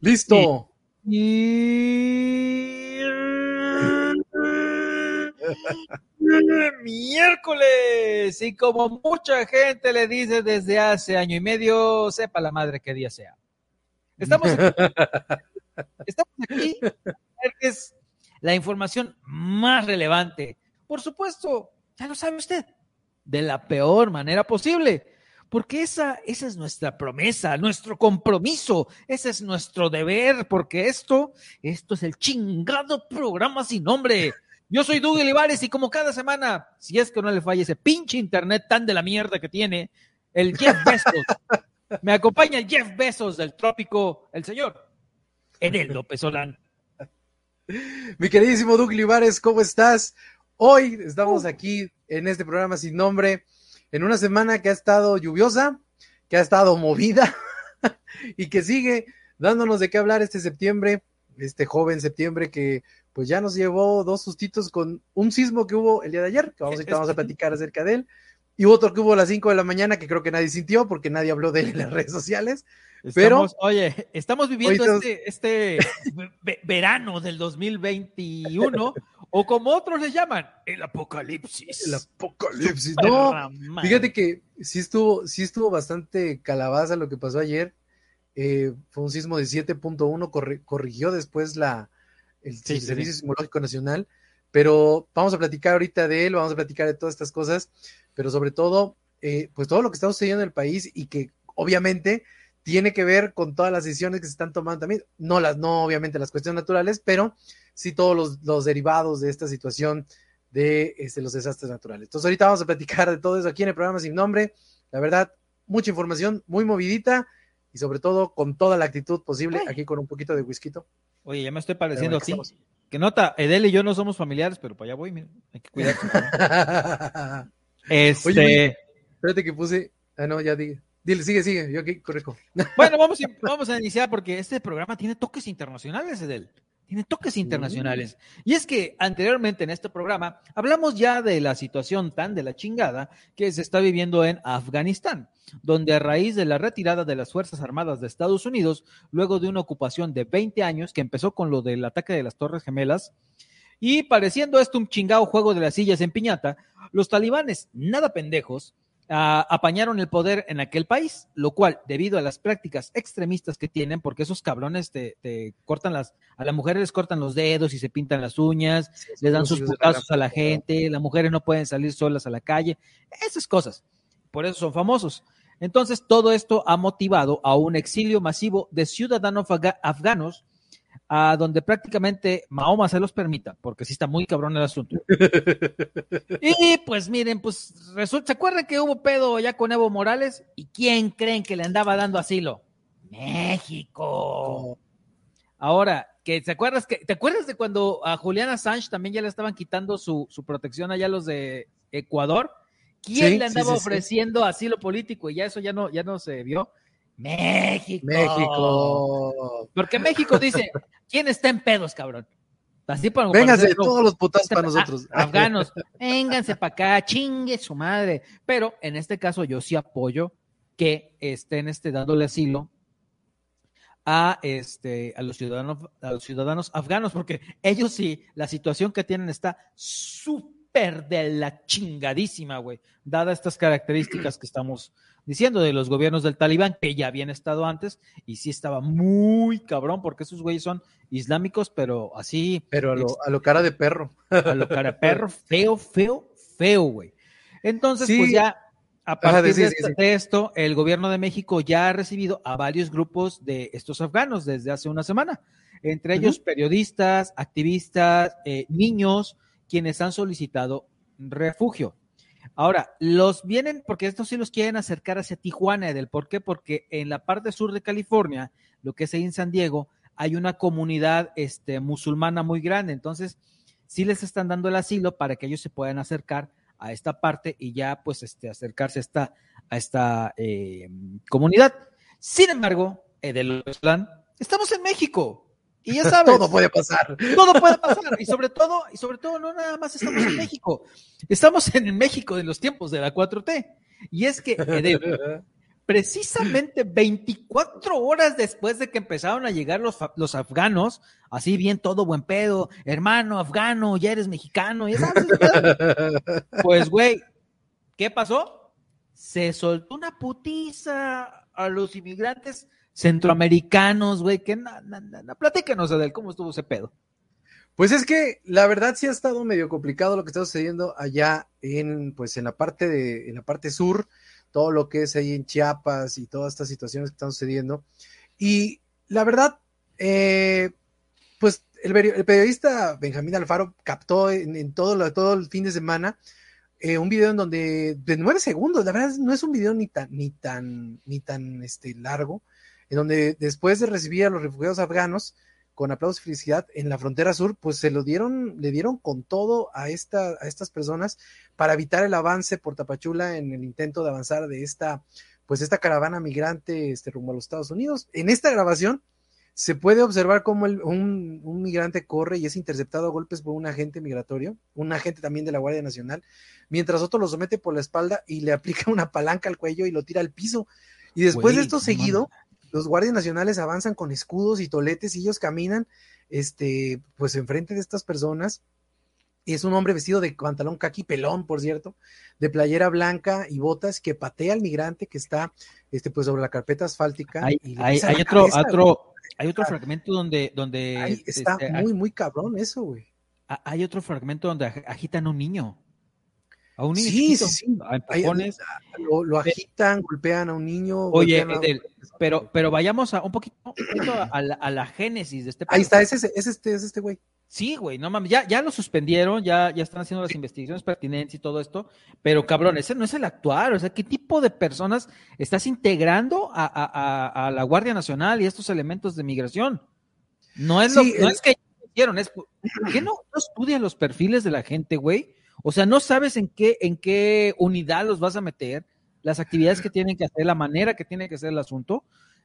Listo. Miércoles. Y como mucha gente le dice desde hace año y medio, sepa la madre que día sea. Estamos aquí. Estamos aquí. Es la información más relevante. Por supuesto, ya lo sabe usted, de la peor manera posible porque esa, esa es nuestra promesa, nuestro compromiso, ese es nuestro deber, porque esto, esto es el chingado programa sin nombre. Yo soy Doug Olivares y como cada semana, si es que no le falla ese pinche internet tan de la mierda que tiene, el Jeff Bezos. Me acompaña el Jeff Bezos del trópico, el señor Edel López Solán. Mi queridísimo Doug Olivares, ¿cómo estás? Hoy estamos aquí en este programa sin nombre en una semana que ha estado lluviosa, que ha estado movida y que sigue dándonos de qué hablar este septiembre, este joven septiembre que pues ya nos llevó dos sustitos con un sismo que hubo el día de ayer, que vamos, vamos a platicar acerca de él, y otro que hubo a las 5 de la mañana que creo que nadie sintió porque nadie habló de él en las redes sociales. pero, oye, estamos viviendo este, este verano del 2021 o como otros le llaman, el apocalipsis. El apocalipsis. No, fíjate que sí estuvo, sí estuvo bastante calabaza lo que pasó ayer. Eh, fue un sismo de 7.1, corrigió después la, el, Servicio Sismológico Nacional. Pero vamos a platicar ahorita de él, vamos a platicar de todas estas cosas, pero sobre todo, eh, pues todo lo que está sucediendo en el país y que obviamente tiene que ver con todas las decisiones que se están tomando también, no las, no obviamente las cuestiones naturales, pero sí todos los, derivados de esta situación de este, los desastres naturales. Entonces ahorita vamos a platicar de todo eso aquí en el programa sin nombre. La verdad, mucha información, muy movidita y sobre todo con toda la actitud posible, aquí con un poquito de whisky. Oye, ya me estoy pareciendo así. Que nota, Edel y yo no somos familiares, pero para allá voy, mira, hay que cuidarse. este... Oye, espérate que puse, ah no, ya dije. Dile, sigue, sigue, yo aquí corrijo. Bueno, vamos, vamos a iniciar porque este programa tiene toques internacionales, Edel tiene toques internacionales. Y es que anteriormente en este programa hablamos ya de la situación tan de la chingada que se está viviendo en Afganistán, donde a raíz de la retirada de las Fuerzas Armadas de Estados Unidos, luego de una ocupación de 20 años que empezó con lo del ataque de las Torres Gemelas, y pareciendo esto un chingado juego de las sillas en piñata, los talibanes, nada pendejos, apañaron el poder en aquel país, lo cual, debido a las prácticas extremistas que tienen, porque esos cabrones te, cortan las, a las mujeres les cortan los dedos y se pintan las uñas, les dan sus putazos a la gente, las mujeres no pueden salir solas a la calle, esas cosas. Por eso son famosos. Entonces, todo esto ha motivado a un exilio masivo de ciudadanos afganos a donde prácticamente Mahoma se los permita, porque sí está muy cabrón el asunto. y pues miren, pues resulta, ¿se acuerdan que hubo pedo ya con Evo Morales? ¿Y quién creen que le andaba dando asilo? México. Ahora, que te acuerdas que, ¿te acuerdas de cuando a Juliana Assange también ya le estaban quitando su, su protección allá los de Ecuador? ¿Quién le andaba ofreciendo asilo político? Y ya eso ya no, ya no se vio. México. México. Porque México dice, ¿quién está en pedos, cabrón? Así para Vénganse todos los putas para nosotros. afganos, vénganse para acá, chingue su madre. Pero en este caso yo sí apoyo que estén este, dándole asilo a, este, a, los ciudadanos, a los ciudadanos afganos, porque ellos sí, la situación que tienen está súper de la chingadísima, güey, dadas estas características que estamos diciendo de los gobiernos del talibán, que ya habían estado antes, y sí estaba muy cabrón, porque esos güeyes son islámicos, pero así. Pero a lo, cara de perro. A lo cara de perro, feo, feo, feo, güey. Entonces, pues ya, a partir de, esto, el gobierno de México ya ha recibido a varios grupos de estos afganos desde hace una semana, entre ellos periodistas, activistas, eh, niños, quienes han solicitado refugio. Ahora, los vienen, porque estos sí los quieren acercar hacia Tijuana, Edel. ¿Por qué? Porque en la parte sur de California, lo que es ahí en San Diego, hay una comunidad este, musulmana muy grande. Entonces, sí les están dando el asilo para que ellos se puedan acercar a esta parte y ya, pues, este, acercarse a esta, a esta eh, comunidad. Sin embargo, Edel estamos en México. Y ya sabes. todo puede pasar. Todo puede pasar. Y sobre todo, y sobre todo, no nada más estamos en México. Estamos en México de los tiempos de la 4T. Y es que, precisamente 24 horas después de que empezaron a llegar los, los afganos, así bien todo buen pedo, hermano afgano, ya eres mexicano, ya sabes. pues, güey, ¿qué pasó? Se soltó una putiza a los inmigrantes centroamericanos, güey, que no, no, no, platícanos, Adel, ¿cómo estuvo ese pedo? Pues es que la verdad sí ha estado medio complicado lo que está sucediendo allá en, pues en la parte de, en la parte sur, todo lo que es ahí en Chiapas y todas estas situaciones que están sucediendo. Y la verdad, eh, pues el, periodista Benjamín Alfaro captó en, todo, todo el fin de semana eh, un video en donde de nueve segundos, la verdad no es un video ni tan, ni tan, ni tan este, largo, en donde después de recibir a los refugiados afganos, con aplausos y felicidad en la frontera sur, pues se lo dieron, le dieron con todo a, esta, a estas personas para evitar el avance por Tapachula en el intento de avanzar de esta, pues esta caravana migrante este, rumbo a los Estados Unidos. En esta grabación se puede observar cómo un, un, migrante corre y es interceptado a golpes por un agente migratorio, un agente también de la Guardia Nacional, mientras otro lo somete por la espalda y le aplica una palanca al cuello y lo tira al piso. Y después de esto seguido, los guardias nacionales avanzan con escudos y toletes y ellos caminan, este, pues enfrente de estas personas. Y es un hombre vestido de pantalón caqui pelón, por cierto, de playera blanca y botas que patea al migrante que está, este, pues sobre la carpeta asfáltica. Hay, hay, otro, otro, hay otro fragmento donde, donde está este, muy, muy cabrón eso, güey. Hay otro fragmento donde agitan a un niño. A un niño sí, sí, sí. lo, agitan, golpean a un niño. Oye, pero, pero vayamos a un poquito, a, la, génesis de este Ahí está, es, ese, es este, es este güey. Sí, güey, no mames, ya, ya lo suspendieron, ya, ya están haciendo las investigaciones pertinentes y todo esto, pero cabrón, ese no es el actual, o sea, ¿qué tipo de personas estás integrando a, la Guardia Nacional y estos elementos de migración? No es, lo, no es que hicieron, es que no, no estudian los perfiles de la gente, güey? O sea, no sabes en qué, en qué unidad los vas a meter, las actividades que tienen que hacer, la manera que tiene que ser el asunto.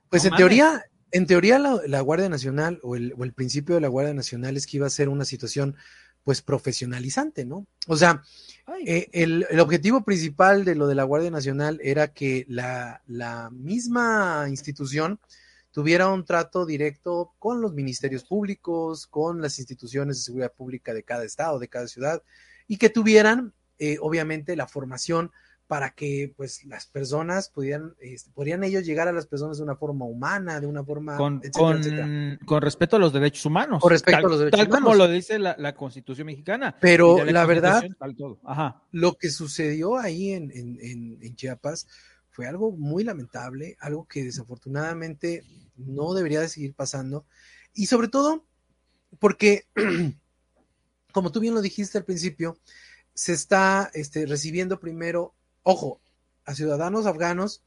Pues en teoría, en teoría la, Guardia Nacional o el, principio de la Guardia Nacional es que iba a ser una situación pues profesionalizante, ¿no? O sea, eh, el, objetivo principal de lo de la Guardia Nacional era que la, la misma institución tuviera un trato directo con los ministerios públicos, con las instituciones de seguridad pública de cada estado, de cada ciudad, y que tuvieran, eh, obviamente, la formación para que pues las personas pudieran, podrían ellos llegar a las personas de una forma humana, de una forma... Con, con, respeto a los derechos humanos. Con respecto a los derechos tal como lo dice la, Constitución mexicana. Pero la, verdad, lo que sucedió ahí en, en, en, Chiapas fue algo muy lamentable, algo que desafortunadamente no debería de seguir pasando. Y sobre todo porque como tú bien lo dijiste al principio, se está este, recibiendo primero, ojo, a ciudadanos afganos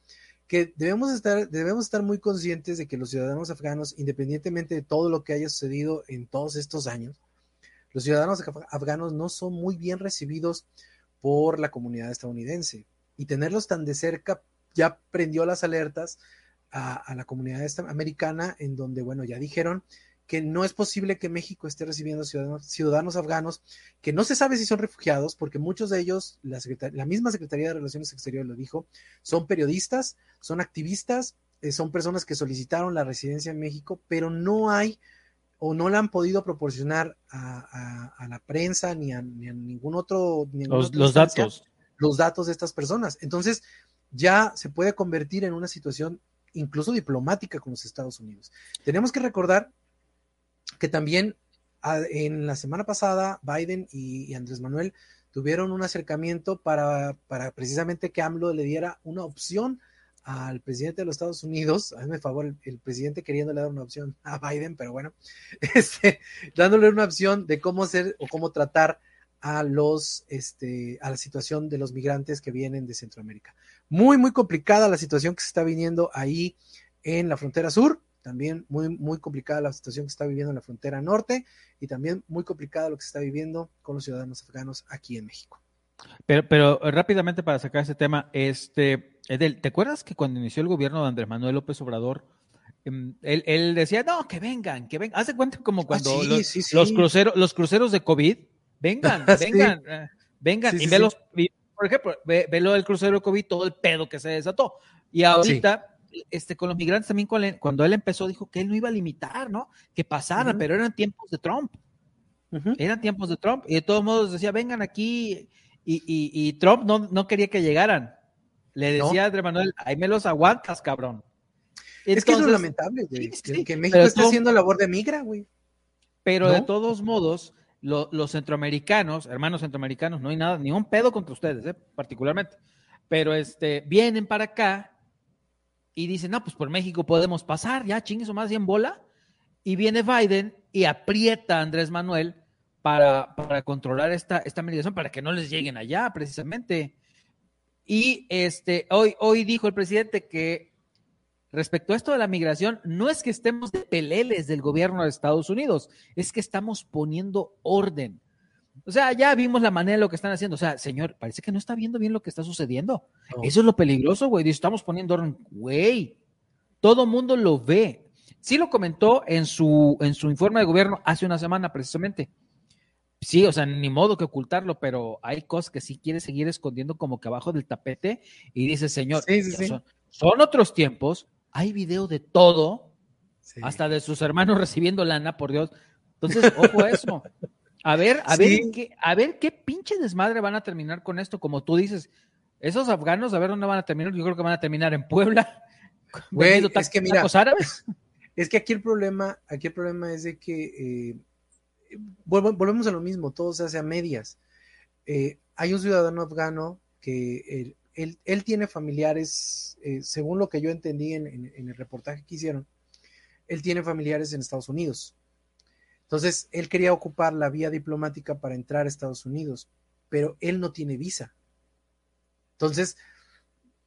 que debemos estar, debemos estar muy conscientes de que los ciudadanos afganos, independientemente de todo lo que haya sucedido en todos estos años, los ciudadanos afganos no son muy bien recibidos por la comunidad estadounidense. Y tenerlos tan de cerca ya prendió las alertas a, a la comunidad americana, en donde, bueno, ya dijeron que no es posible que México esté recibiendo ciudadanos, afganos que no se sabe si son refugiados, porque muchos de ellos, la, la, misma Secretaría de Relaciones Exteriores lo dijo, son periodistas, son activistas, eh, son personas que solicitaron la residencia en México, pero no hay o no le han podido proporcionar a, la prensa ni a, ningún otro... los, datos. Los datos de estas personas. Entonces, ya se puede convertir en una situación incluso diplomática con los Estados Unidos. Tenemos que recordar que también ah, en la semana pasada Biden y, Andrés Manuel tuvieron un acercamiento para, para, precisamente que AMLO le diera una opción al presidente de los Estados Unidos, hazme favor, el, presidente queriéndole dar una opción a Biden, pero bueno, este, dándole una opción de cómo hacer o cómo tratar a los, este, a la situación de los migrantes que vienen de Centroamérica. Muy, muy complicada la situación que se está viniendo ahí en la frontera sur también muy, muy complicada la situación que está viviendo en la frontera norte y también muy complicada lo que se está viviendo con los ciudadanos afganos aquí en México. Pero, pero eh, rápidamente para sacar ese tema, este, Edel, ¿te acuerdas que cuando inició el gobierno de Andrés Manuel López Obrador, em, él, decía, no, que vengan, que vengan. Hace cuenta como ah, cuando los, cruceros, los cruceros de COVID, vengan, vengan, eh, vengan, y ve los, por ejemplo, ve, lo del crucero COVID, todo el pedo que se desató. Y ahorita, este, con los migrantes también, cuando él empezó, dijo que él no iba a limitar, ¿no? Que pasara, pero eran tiempos de Trump. Eran tiempos de Trump. Y de todos modos decía, vengan aquí. Y, y, Trump no, no, quería que llegaran. Le decía a Andrés Manuel, ahí me los aguantas, cabrón. es que es lo lamentable, güey. que México está haciendo labor de migra, güey. Pero de todos modos, los centroamericanos, hermanos centroamericanos, no hay nada, ni un pedo contra ustedes, ¿eh? particularmente. Pero este, vienen para acá y dicen, no, pues por México podemos pasar, ya chingues o más en bola. Y viene Biden y aprieta a Andrés Manuel para, para controlar esta, esta mediación, para que no les lleguen allá, precisamente. Y este, hoy, hoy dijo el presidente que respecto a esto de la migración, no es que estemos de peleles del gobierno de Estados Unidos, es que estamos poniendo orden. O sea, ya vimos la manera de lo que están haciendo. O sea, señor, parece que no está viendo bien lo que está sucediendo. Eso es lo peligroso, güey. Estamos poniendo orden. Güey, todo mundo lo ve. Sí lo comentó en su, en su informe de gobierno hace una semana, precisamente. Sí, o sea, ni modo que ocultarlo, pero hay cosas que sí quiere seguir escondiendo como que abajo del tapete y dice, señor, son, otros tiempos, hay video de todo, hasta de sus hermanos recibiendo lana, por Dios. Entonces, ojo a eso. A ver, a ver, qué, a ver qué pinche desmadre van a terminar con esto, como tú dices. Esos afganos, a ver dónde van a terminar. Yo creo que van a terminar en Puebla. Güey, es que mira, árabes. Es que aquí el problema, aquí el problema es de que eh, volvemos a lo mismo, todo se hace a medias. Eh, hay un ciudadano afgano que él, tiene familiares, eh, según lo que yo entendí en, el reportaje que hicieron, él tiene familiares en Estados Unidos. Entonces, él quería ocupar la vía diplomática para entrar a Estados Unidos, pero él no tiene visa. Entonces,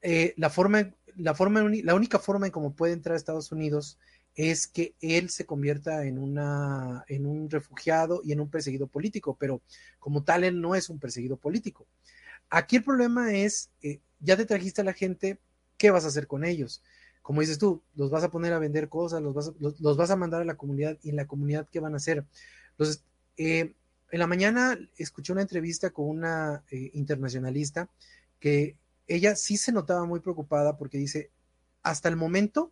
eh, la forma, la forma, la única forma en cómo puede entrar a Estados Unidos es que él se convierta en, una, en un refugiado y en un perseguido político, pero como tal él no es un perseguido político. Aquí el problema es, eh, ya te trajiste a la gente, ¿qué vas a hacer con ellos? Como dices tú, los vas a poner a vender cosas, los vas a, mandar a la comunidad y en la comunidad, ¿qué van a hacer? Entonces, eh, en la mañana escuché una entrevista con una eh, internacionalista que ella sí se notaba muy preocupada porque dice, hasta el momento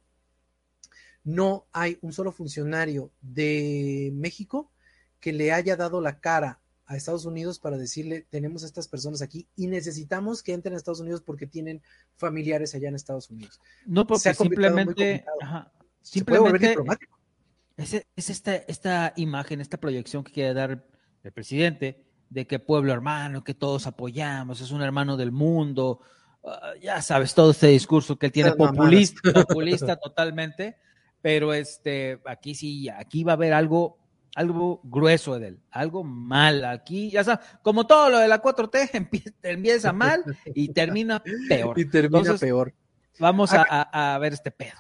no hay un solo funcionario de México que le haya dado la cara a Estados Unidos para decirle, tenemos a estas personas aquí y necesitamos que entren a Estados Unidos porque tienen familiares allá en Estados Unidos. No, porque simplemente, simplemente es, es esta, esta imagen, esta proyección que quiere dar el presidente de que pueblo hermano, que todos apoyamos, es un hermano del mundo, ah, ya sabes, todo este discurso que él tiene populista, populista totalmente pero este, aquí sí, aquí va a haber algo, algo grueso de él, algo mal. Aquí, ya sabes, como todo lo de la 4T, empieza, mal y termina peor. Y termina peor. Vamos a, ver este pedo.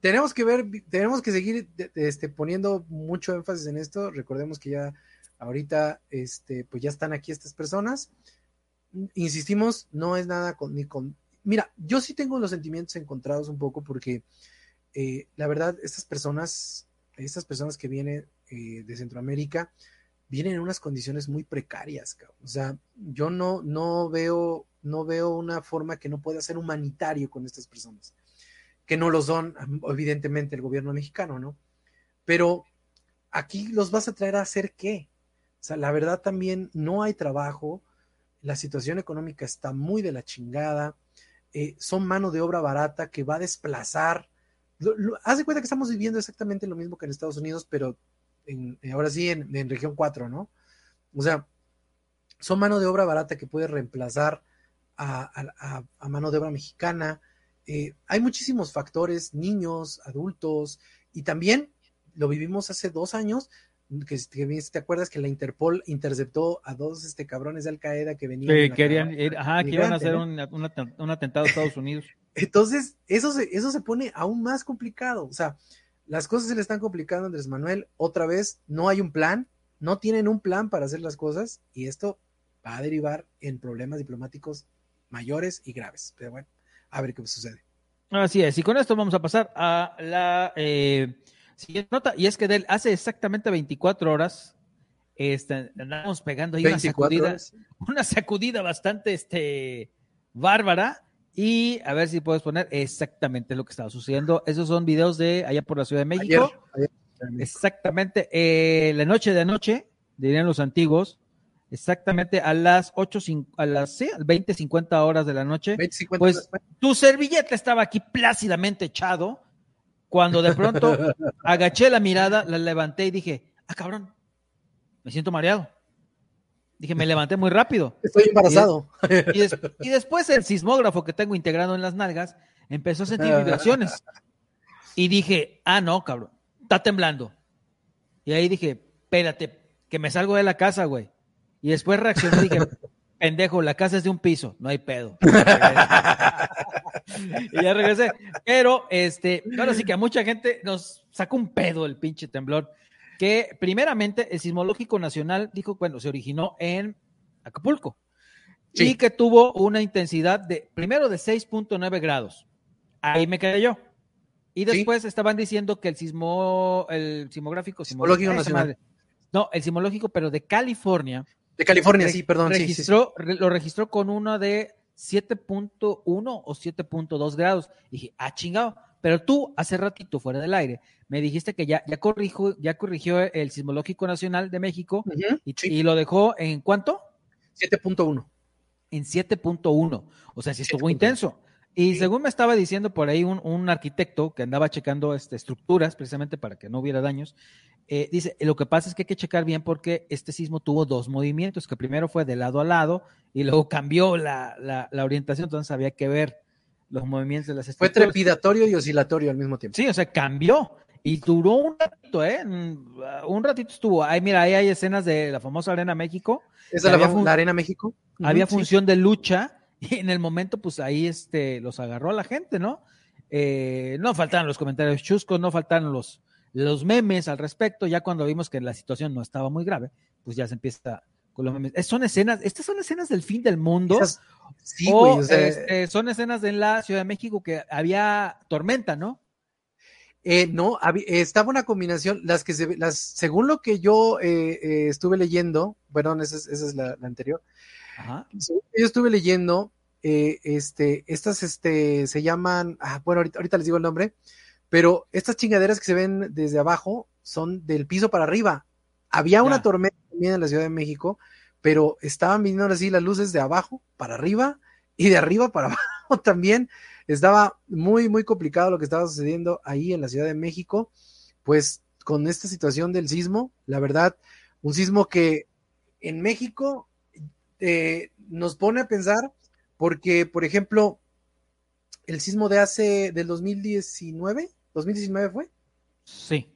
Tenemos que ver, tenemos que seguir este, poniendo mucho énfasis en esto. Recordemos que ya ahorita, este, pues ya están aquí estas personas. Insistimos, no es nada con, ni con. Mira, yo sí tengo los sentimientos encontrados un poco porque eh, la verdad, estas personas, estas personas que vienen eh, de Centroamérica, vienen en unas condiciones muy precarias, o sea, yo no, no veo, no veo una forma que no pueda ser humanitario con estas personas, que no lo son, evidentemente, el gobierno mexicano, ¿no? Pero aquí los vas a traer a hacer qué? O sea, la verdad también no hay trabajo, la situación económica está muy de la chingada, eh, son mano de obra barata que va a desplazar haz de cuenta que estamos viviendo exactamente lo mismo que en Estados Unidos, pero en, eh, ahora sí en, región 4, ¿no? O sea, son mano de obra barata que puede reemplazar a, mano de obra mexicana. Eh, hay muchísimos factores, niños, adultos, y también lo vivimos hace dos años, que, te acuerdas que la Interpol interceptó a dos este, cabrones de Al Qaeda que venían. Que querían ir, ajá, que iban a hacer un, un, atentado a Estados Unidos. Entonces, eso se, eso se pone aún más complicado. O sea, las cosas se le están complicando a Andrés Manuel. Otra vez, no hay un plan, no tienen un plan para hacer las cosas y esto va a derivar en problemas diplomáticos mayores y graves. Pero bueno, a ver qué sucede. Así es, y con esto vamos a pasar a la eh, siguiente nota, y es que de hace exactamente 24 horas este, andábamos pegando ahí una sacudida, una sacudida bastante este, bárbara. Y a ver si puedes poner exactamente lo que estaba sucediendo. Esos son videos de allá por la Ciudad de México. Exactamente. Eh, la noche de anoche, dirían los antiguos, exactamente a las 8, a las sí, 20, 50 horas de la noche. pues tu servilleta estaba aquí plácidamente echado. Cuando de pronto agaché la mirada, la levanté y dije, ah, cabrón, me siento mareado. Dije, me levanté muy rápido. Estoy embarazado. Y, después el sismógrafo que tengo integrado en las nalgas empezó a sentir vibraciones. Y dije, ah, no, cabrón, está temblando. Y ahí dije, espérate, que me salgo de la casa, güey. Y después reaccioné y dije, pendejo, la casa es de un piso, no hay pedo. y ya regresé. Pero, este, ahora sí que a mucha gente nos sacó un pedo el pinche temblor que primeramente el Sismológico Nacional dijo, bueno, se originó en Acapulco y que tuvo una intensidad de, primero de 6.9 grados. Ahí me quedé yo. Y después estaban diciendo que el sismo, el sismográfico, sismológico nacional. No, el sismológico, pero de California. De California, sí, perdón. Registró, lo registró con uno de 7.1 o 7.2 grados. dije, ah, chingado. Pero tú, hace ratito, fuera del aire, me dijiste que ya, ya, corrijo, ya corrigió el Sismológico Nacional de México y, lo dejó en cuánto? 7.1. En 7.1. O sea, sí estuvo intenso. Y según me estaba diciendo por ahí un, arquitecto que andaba checando este, estructuras precisamente para que no hubiera daños, eh, dice, lo que pasa es que hay que checar bien porque este sismo tuvo dos movimientos, que primero fue de lado a lado y luego cambió la, la, la orientación, entonces había que ver los movimientos de las estructuras. Fue trepidatorio y oscilatorio al mismo tiempo. Sí, o sea, cambió. Y duró un ratito, ¿eh? Un ratito estuvo. Ahí, mira, ahí hay escenas de la famosa Arena México. ¿Es la, la, Arena México? Había función de lucha y en el momento, pues ahí este, los agarró a la gente, ¿no? Eh, no faltaron los comentarios chuscos, no faltaron los, los memes al respecto. Ya cuando vimos que la situación no estaba muy grave, pues ya se empieza son escenas, estas son escenas del fin del mundo. sí, o, este, son escenas en la Ciudad de México que había tormenta, ¿no? Eh, no, estaba una combinación, las que se, las, según lo que yo eh, eh, estuve leyendo, perdón, esa es, la, anterior. Yo estuve leyendo, este, estas, este, se llaman, ah, bueno, ahorita, les digo el nombre, pero estas chingaderas que se ven desde abajo son del piso para arriba. Había una tormenta también en la Ciudad de México, pero estaban viniendo así las luces de abajo para arriba y de arriba para abajo también. Estaba muy, muy complicado lo que estaba sucediendo ahí en la Ciudad de México, pues con esta situación del sismo, la verdad, un sismo que en México eh, nos pone a pensar, porque, por ejemplo, el sismo de hace, del 2019, ¿2019 fue? Sí.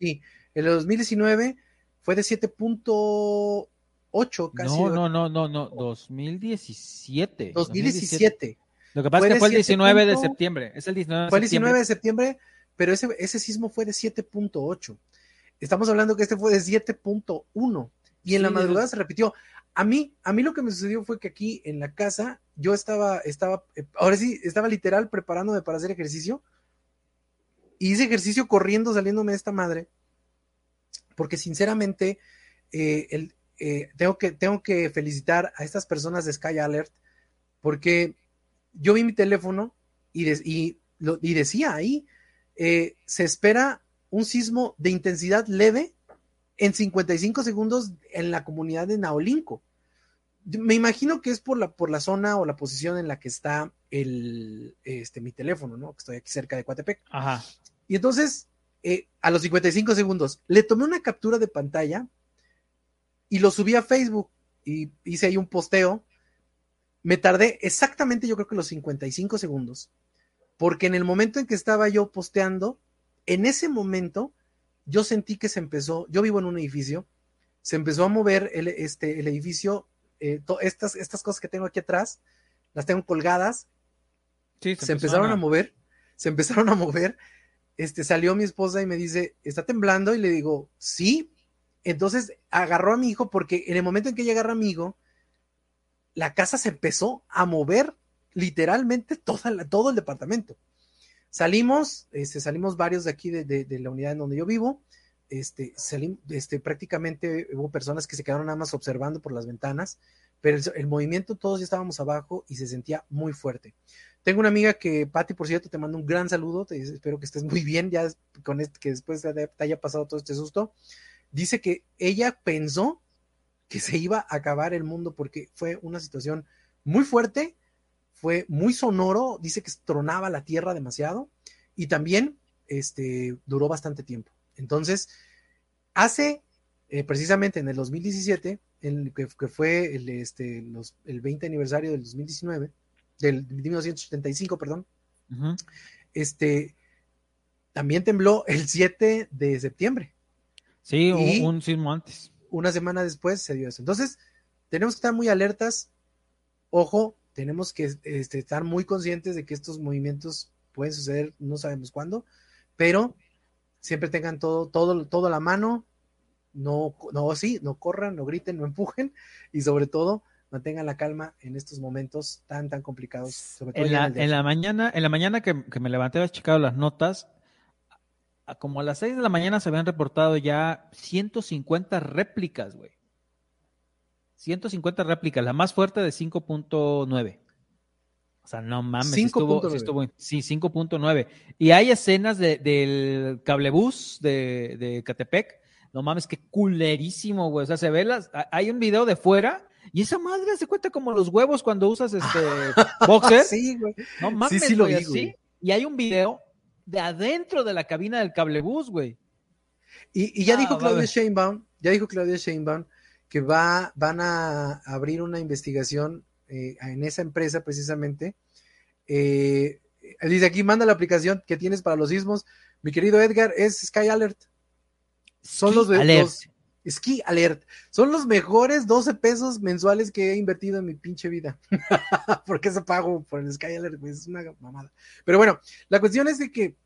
Sí, en el 2019 fue de 7.8 casi. No, no, no, no, no, 2017. 2017. Lo que pasa es que fue el 19 de septiembre. Es el 19 de fue el 19 de septiembre, pero ese, ese sismo fue de 7.8. Estamos hablando que este fue de 7.1 y en la madrugada se repitió. A mí, a mí lo que me sucedió fue que aquí en la casa yo estaba, estaba, eh, ahora sí, estaba literal preparándome para hacer ejercicio y hice ejercicio corriendo, saliéndome de esta madre porque sinceramente eh, eh, tengo, que, tengo que felicitar a estas personas de Sky Alert, porque yo vi mi teléfono y, y, y decía ahí, eh, se espera un sismo de intensidad leve en 55 segundos en la comunidad de Naolinco. Me imagino que es por la, por la zona o la posición en la que está el, este, mi teléfono, ¿no? Que estoy aquí cerca de Coatepec. Ajá. Y entonces eh, a los 55 segundos. Le tomé una captura de pantalla y lo subí a Facebook y hice ahí un posteo. Me tardé exactamente, yo creo que los 55 segundos, porque en el momento en que estaba yo posteando, en ese momento yo sentí que se empezó, yo vivo en un edificio, se empezó a mover el, este, el edificio, eh, estas, estas cosas que tengo aquí atrás, las tengo colgadas, se, se empezaron a mover, se empezaron a mover este, salió mi esposa y me dice, ¿está temblando? Y le digo, sí. Entonces agarró a mi hijo porque en el momento en que ella agarra a mi hijo, la casa se empezó a mover literalmente toda todo el departamento. Salimos, este, salimos varios de aquí de, la unidad en donde yo vivo, este, este, prácticamente hubo personas que se quedaron nada más observando por las ventanas, pero el, movimiento todos ya estábamos abajo y se sentía muy fuerte. Tengo una amiga que, Patti, por cierto, te mando un gran saludo, te, espero que estés muy bien, ya con este, que después te haya pasado todo este susto. Dice que ella pensó que se iba a acabar el mundo porque fue una situación muy fuerte, fue muy sonoro, dice que tronaba la tierra demasiado y también este, duró bastante tiempo. Entonces, hace eh, precisamente en el 2017, en, que, que fue el, este, los, el 20 aniversario del 2019, del 1975, perdón, este, también tembló el 7 de septiembre. Sí, un, sismo antes. Una semana después se dio eso. Entonces, tenemos que estar muy alertas. Ojo, tenemos que este, estar muy conscientes de que estos movimientos pueden suceder, no sabemos cuándo, pero siempre tengan todo, todo, todo a la mano, no, no, sí, no corran, no griten, no empujen y sobre todo mantengan la calma en estos momentos tan, tan complicados. en, la, mañana, en la mañana que, me levanté, había checado las notas, como a las 6 de la mañana se habían reportado ya 150 réplicas, güey. 150 réplicas, la más fuerte de 5.9. O sea, no mames, estuvo, estuvo, sí, 5.9. Y hay escenas de, del cablebús de, de Catepec. No mames, qué culerísimo, güey. O sea, se ve las. Hay un video de fuera y esa madre se cuenta como los huevos cuando usas este boxer. sí, güey. No mames, sí, sí lo vi, Y hay un video de adentro de la cabina del cablebús, güey. Y, y ya ah, dijo Claudia Sheinbaum, ya dijo Claudia Sheinbaum que va, van a abrir una investigación eh, en esa empresa precisamente. Eh, dice aquí, manda la aplicación que tienes para los sismos. Mi querido Edgar, es Sky Alert. Son los, de, Ski Alert. Son los mejores 12 pesos mensuales que he invertido en mi pinche vida. Porque se pago por el Sky Alert, es una mamada. Pero bueno, la cuestión es de que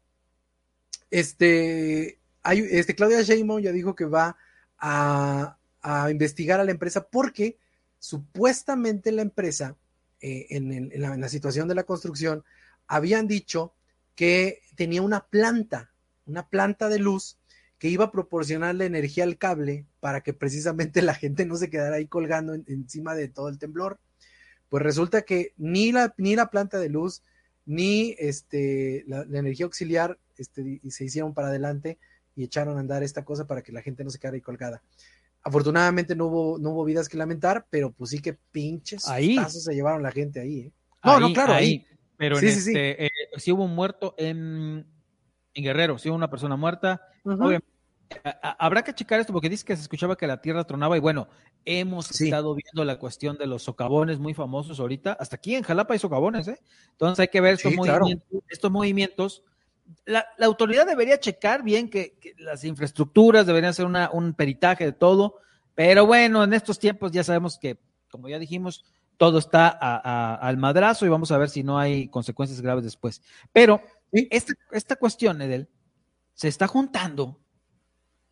este, hay, este Claudia Sheinbaum ya dijo que va a, a investigar a la empresa porque supuestamente la empresa, eh, en, la, situación de la construcción, habían dicho que tenía una planta, una planta de luz que iba a proporcionarle energía al cable para que precisamente la gente no se quedara ahí colgando encima de todo el temblor. Pues resulta que ni la, ni la planta de luz, ni este, la, energía auxiliar este, se hicieron para adelante y echaron a andar esta cosa para que la gente no se quedara ahí colgada. Afortunadamente no hubo, no hubo vidas que lamentar, pero pues sí que pinches ahí. se llevaron la gente ahí. ¿eh? No, no, claro, ahí. Pero sí, sí, este, eh, sí. hubo un muerto en, en, Guerrero, sí hubo una persona muerta. Habrá que checar esto porque dice que se escuchaba que la tierra tronaba y bueno, hemos estado viendo la cuestión de los socavones muy famosos ahorita. Hasta aquí en Jalapa hay socavones, ¿eh? Entonces hay que ver estos, movimientos, estos movimientos la, autoridad debería checar bien que, las infraestructuras deberían hacer un peritaje de todo, pero bueno, en estos tiempos ya sabemos que, como ya dijimos, todo está al madrazo y vamos a ver si no hay consecuencias graves después. Pero esta, esta cuestión, Edel, se está juntando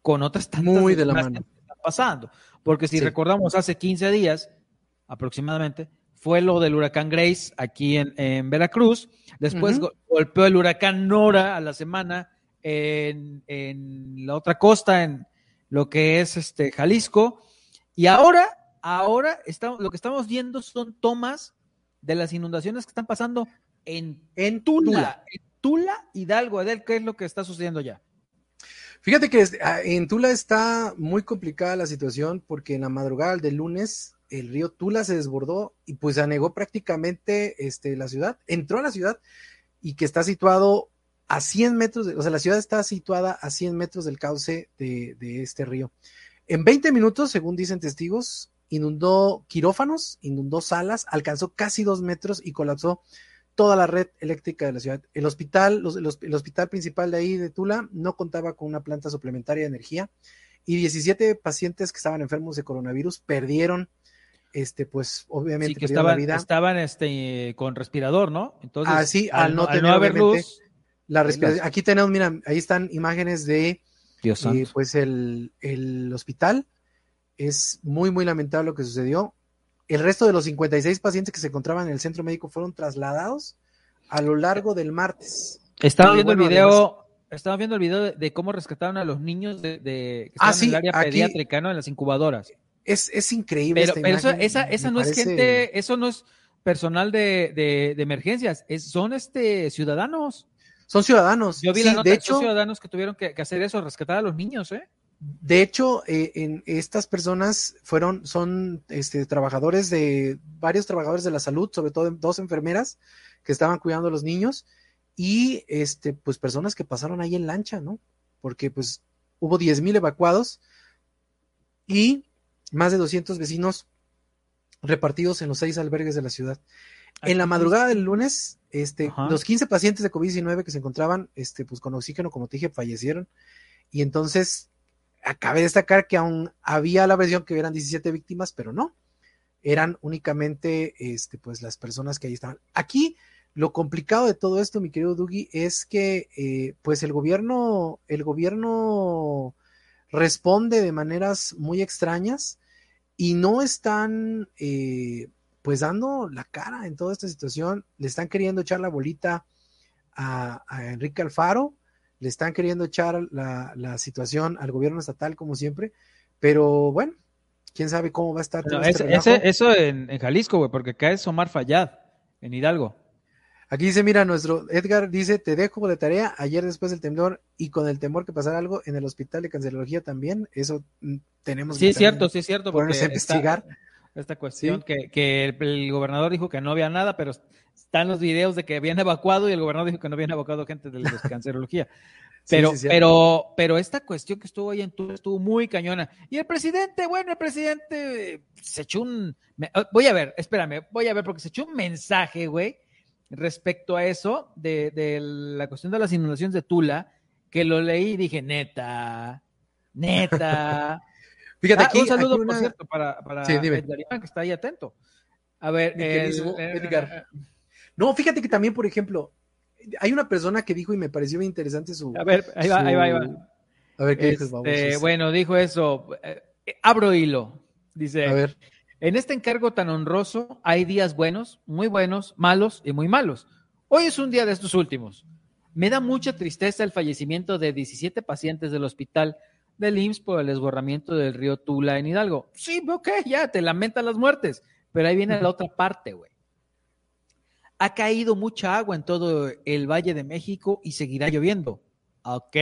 con otras tantas Muy de la mano. que están pasando. Porque si recordamos hace 15 días aproximadamente, fue lo del huracán Grace aquí en, Veracruz. Después golpeó el huracán Nora a la semana en, la otra costa, en lo que es este Jalisco. Y ahora, ahora estamos, lo que estamos viendo son tomas de las inundaciones que están pasando en, en Tula, en Tula, Hidalgo, Adel, ¿qué es lo que está sucediendo ya? Fíjate que ah, en Tula está muy complicada la situación porque en la madrugada del lunes el río Tula se desbordó y pues anegó prácticamente este, la ciudad, entró a la ciudad y que está situado a 100 metros, o sea, la ciudad está situada a 100 metros del cauce de, este río. En 20 minutos, según dicen testigos, inundó quirófanos, inundó salas, alcanzó casi dos metros y colapsó toda la red eléctrica de la ciudad. El hospital, el hospital principal de ahí de Tula no contaba con una planta suplementaria de energía y 17 pacientes que estaban enfermos de coronavirus perdieron este, pues obviamente que estaban, estaban este, con respirador, ¿no? Entonces, ah, sí, al, no, tener, haber luz. La respiración. Aquí tenemos, mira, ahí están imágenes de eh, pues el, el, hospital. Es muy, muy lamentable lo que sucedió. El resto de los 56 pacientes que se encontraban en el centro médico fueron trasladados a lo largo del martes. Estaba viendo el video, estaba viendo el video de, cómo rescataron a los niños de, que ah, estaban en el área pediátrica, ¿no? En las incubadoras. Es, es increíble. Pero, pero eso, esa, esa no es gente, eso no es personal de, de, emergencias, es, son este ciudadanos. Son ciudadanos. Yo vi la nota de hecho, ciudadanos que tuvieron que, hacer eso, rescatar a los niños, ¿eh? De hecho, eh, en estas personas fueron, son este, trabajadores de, varios trabajadores de la salud, sobre todo dos enfermeras que estaban cuidando a los niños y este, pues personas que pasaron ahí en lancha, ¿no? Porque pues hubo 10 mil evacuados y más de 200 vecinos repartidos en los seis albergues de la ciudad. En la madrugada del lunes, este, los 15 pacientes de COVID-19 que se encontraban este, pues, con oxígeno, como te dije, fallecieron. Y entonces, acabé de destacar que aún había la versión que eran 17 víctimas, pero no. Eran únicamente este, pues, las personas que ahí estaban. Aquí, lo complicado de todo esto, mi querido Dougie, es que eh, pues el gobierno, el gobierno responde de maneras muy extrañas y no están eh, pues dando la cara en toda esta situación, le están queriendo echar la bolita a, Enrique Alfaro, le están queriendo echar la, situación al gobierno estatal como siempre, pero bueno, quién sabe cómo va a estar. todo este eso en, Jalisco, güey, porque acá es Omar Fayad, en Hidalgo. Aquí dice, mira, nuestro Edgar dice, te dejo de tarea ayer después del temblor y con el temor que pasara algo en el hospital de cancerología también, eso mm, tenemos sí, es cierto, sí, es cierto. Ponernos a investigar. Esta, cuestión que, el, gobernador dijo que no había nada, pero están los videos de que habían evacuado y el gobernador dijo que no habían evacuado gente de la cancerología. Pero, pero, pero esta cuestión que estuvo ahí en tu estuvo muy cañona. Y el presidente, bueno, el presidente se echó un. Voy a ver, espérame, voy a ver, porque se echó un mensaje, güey, respecto a eso, de, la cuestión de las inundaciones de Tula, que lo leí y dije, neta, neta. Fíjate ah, aquí. Un saludo, por cierto, para, para que está ahí atento. A ver, Edgar. No, fíjate que también, por ejemplo, hay una persona que dijo y me pareció muy interesante su. A ver, ahí va, ahí va, ahí va. A ver qué dices, vamos. Este, bueno, dijo eso. Eh, abro hilo. Dice. A ver. En este encargo tan honroso hay días buenos, muy buenos, malos y muy malos. Hoy es un día de estos últimos. Me da mucha tristeza el fallecimiento de 17 pacientes del hospital del IMSS por el desborramiento del río Tula en Hidalgo. Sí, ok, ya, te lamentan las muertes, pero ahí viene la otra parte, güey. Ha caído mucha agua en todo el Valle de México y seguirá lloviendo. Ok.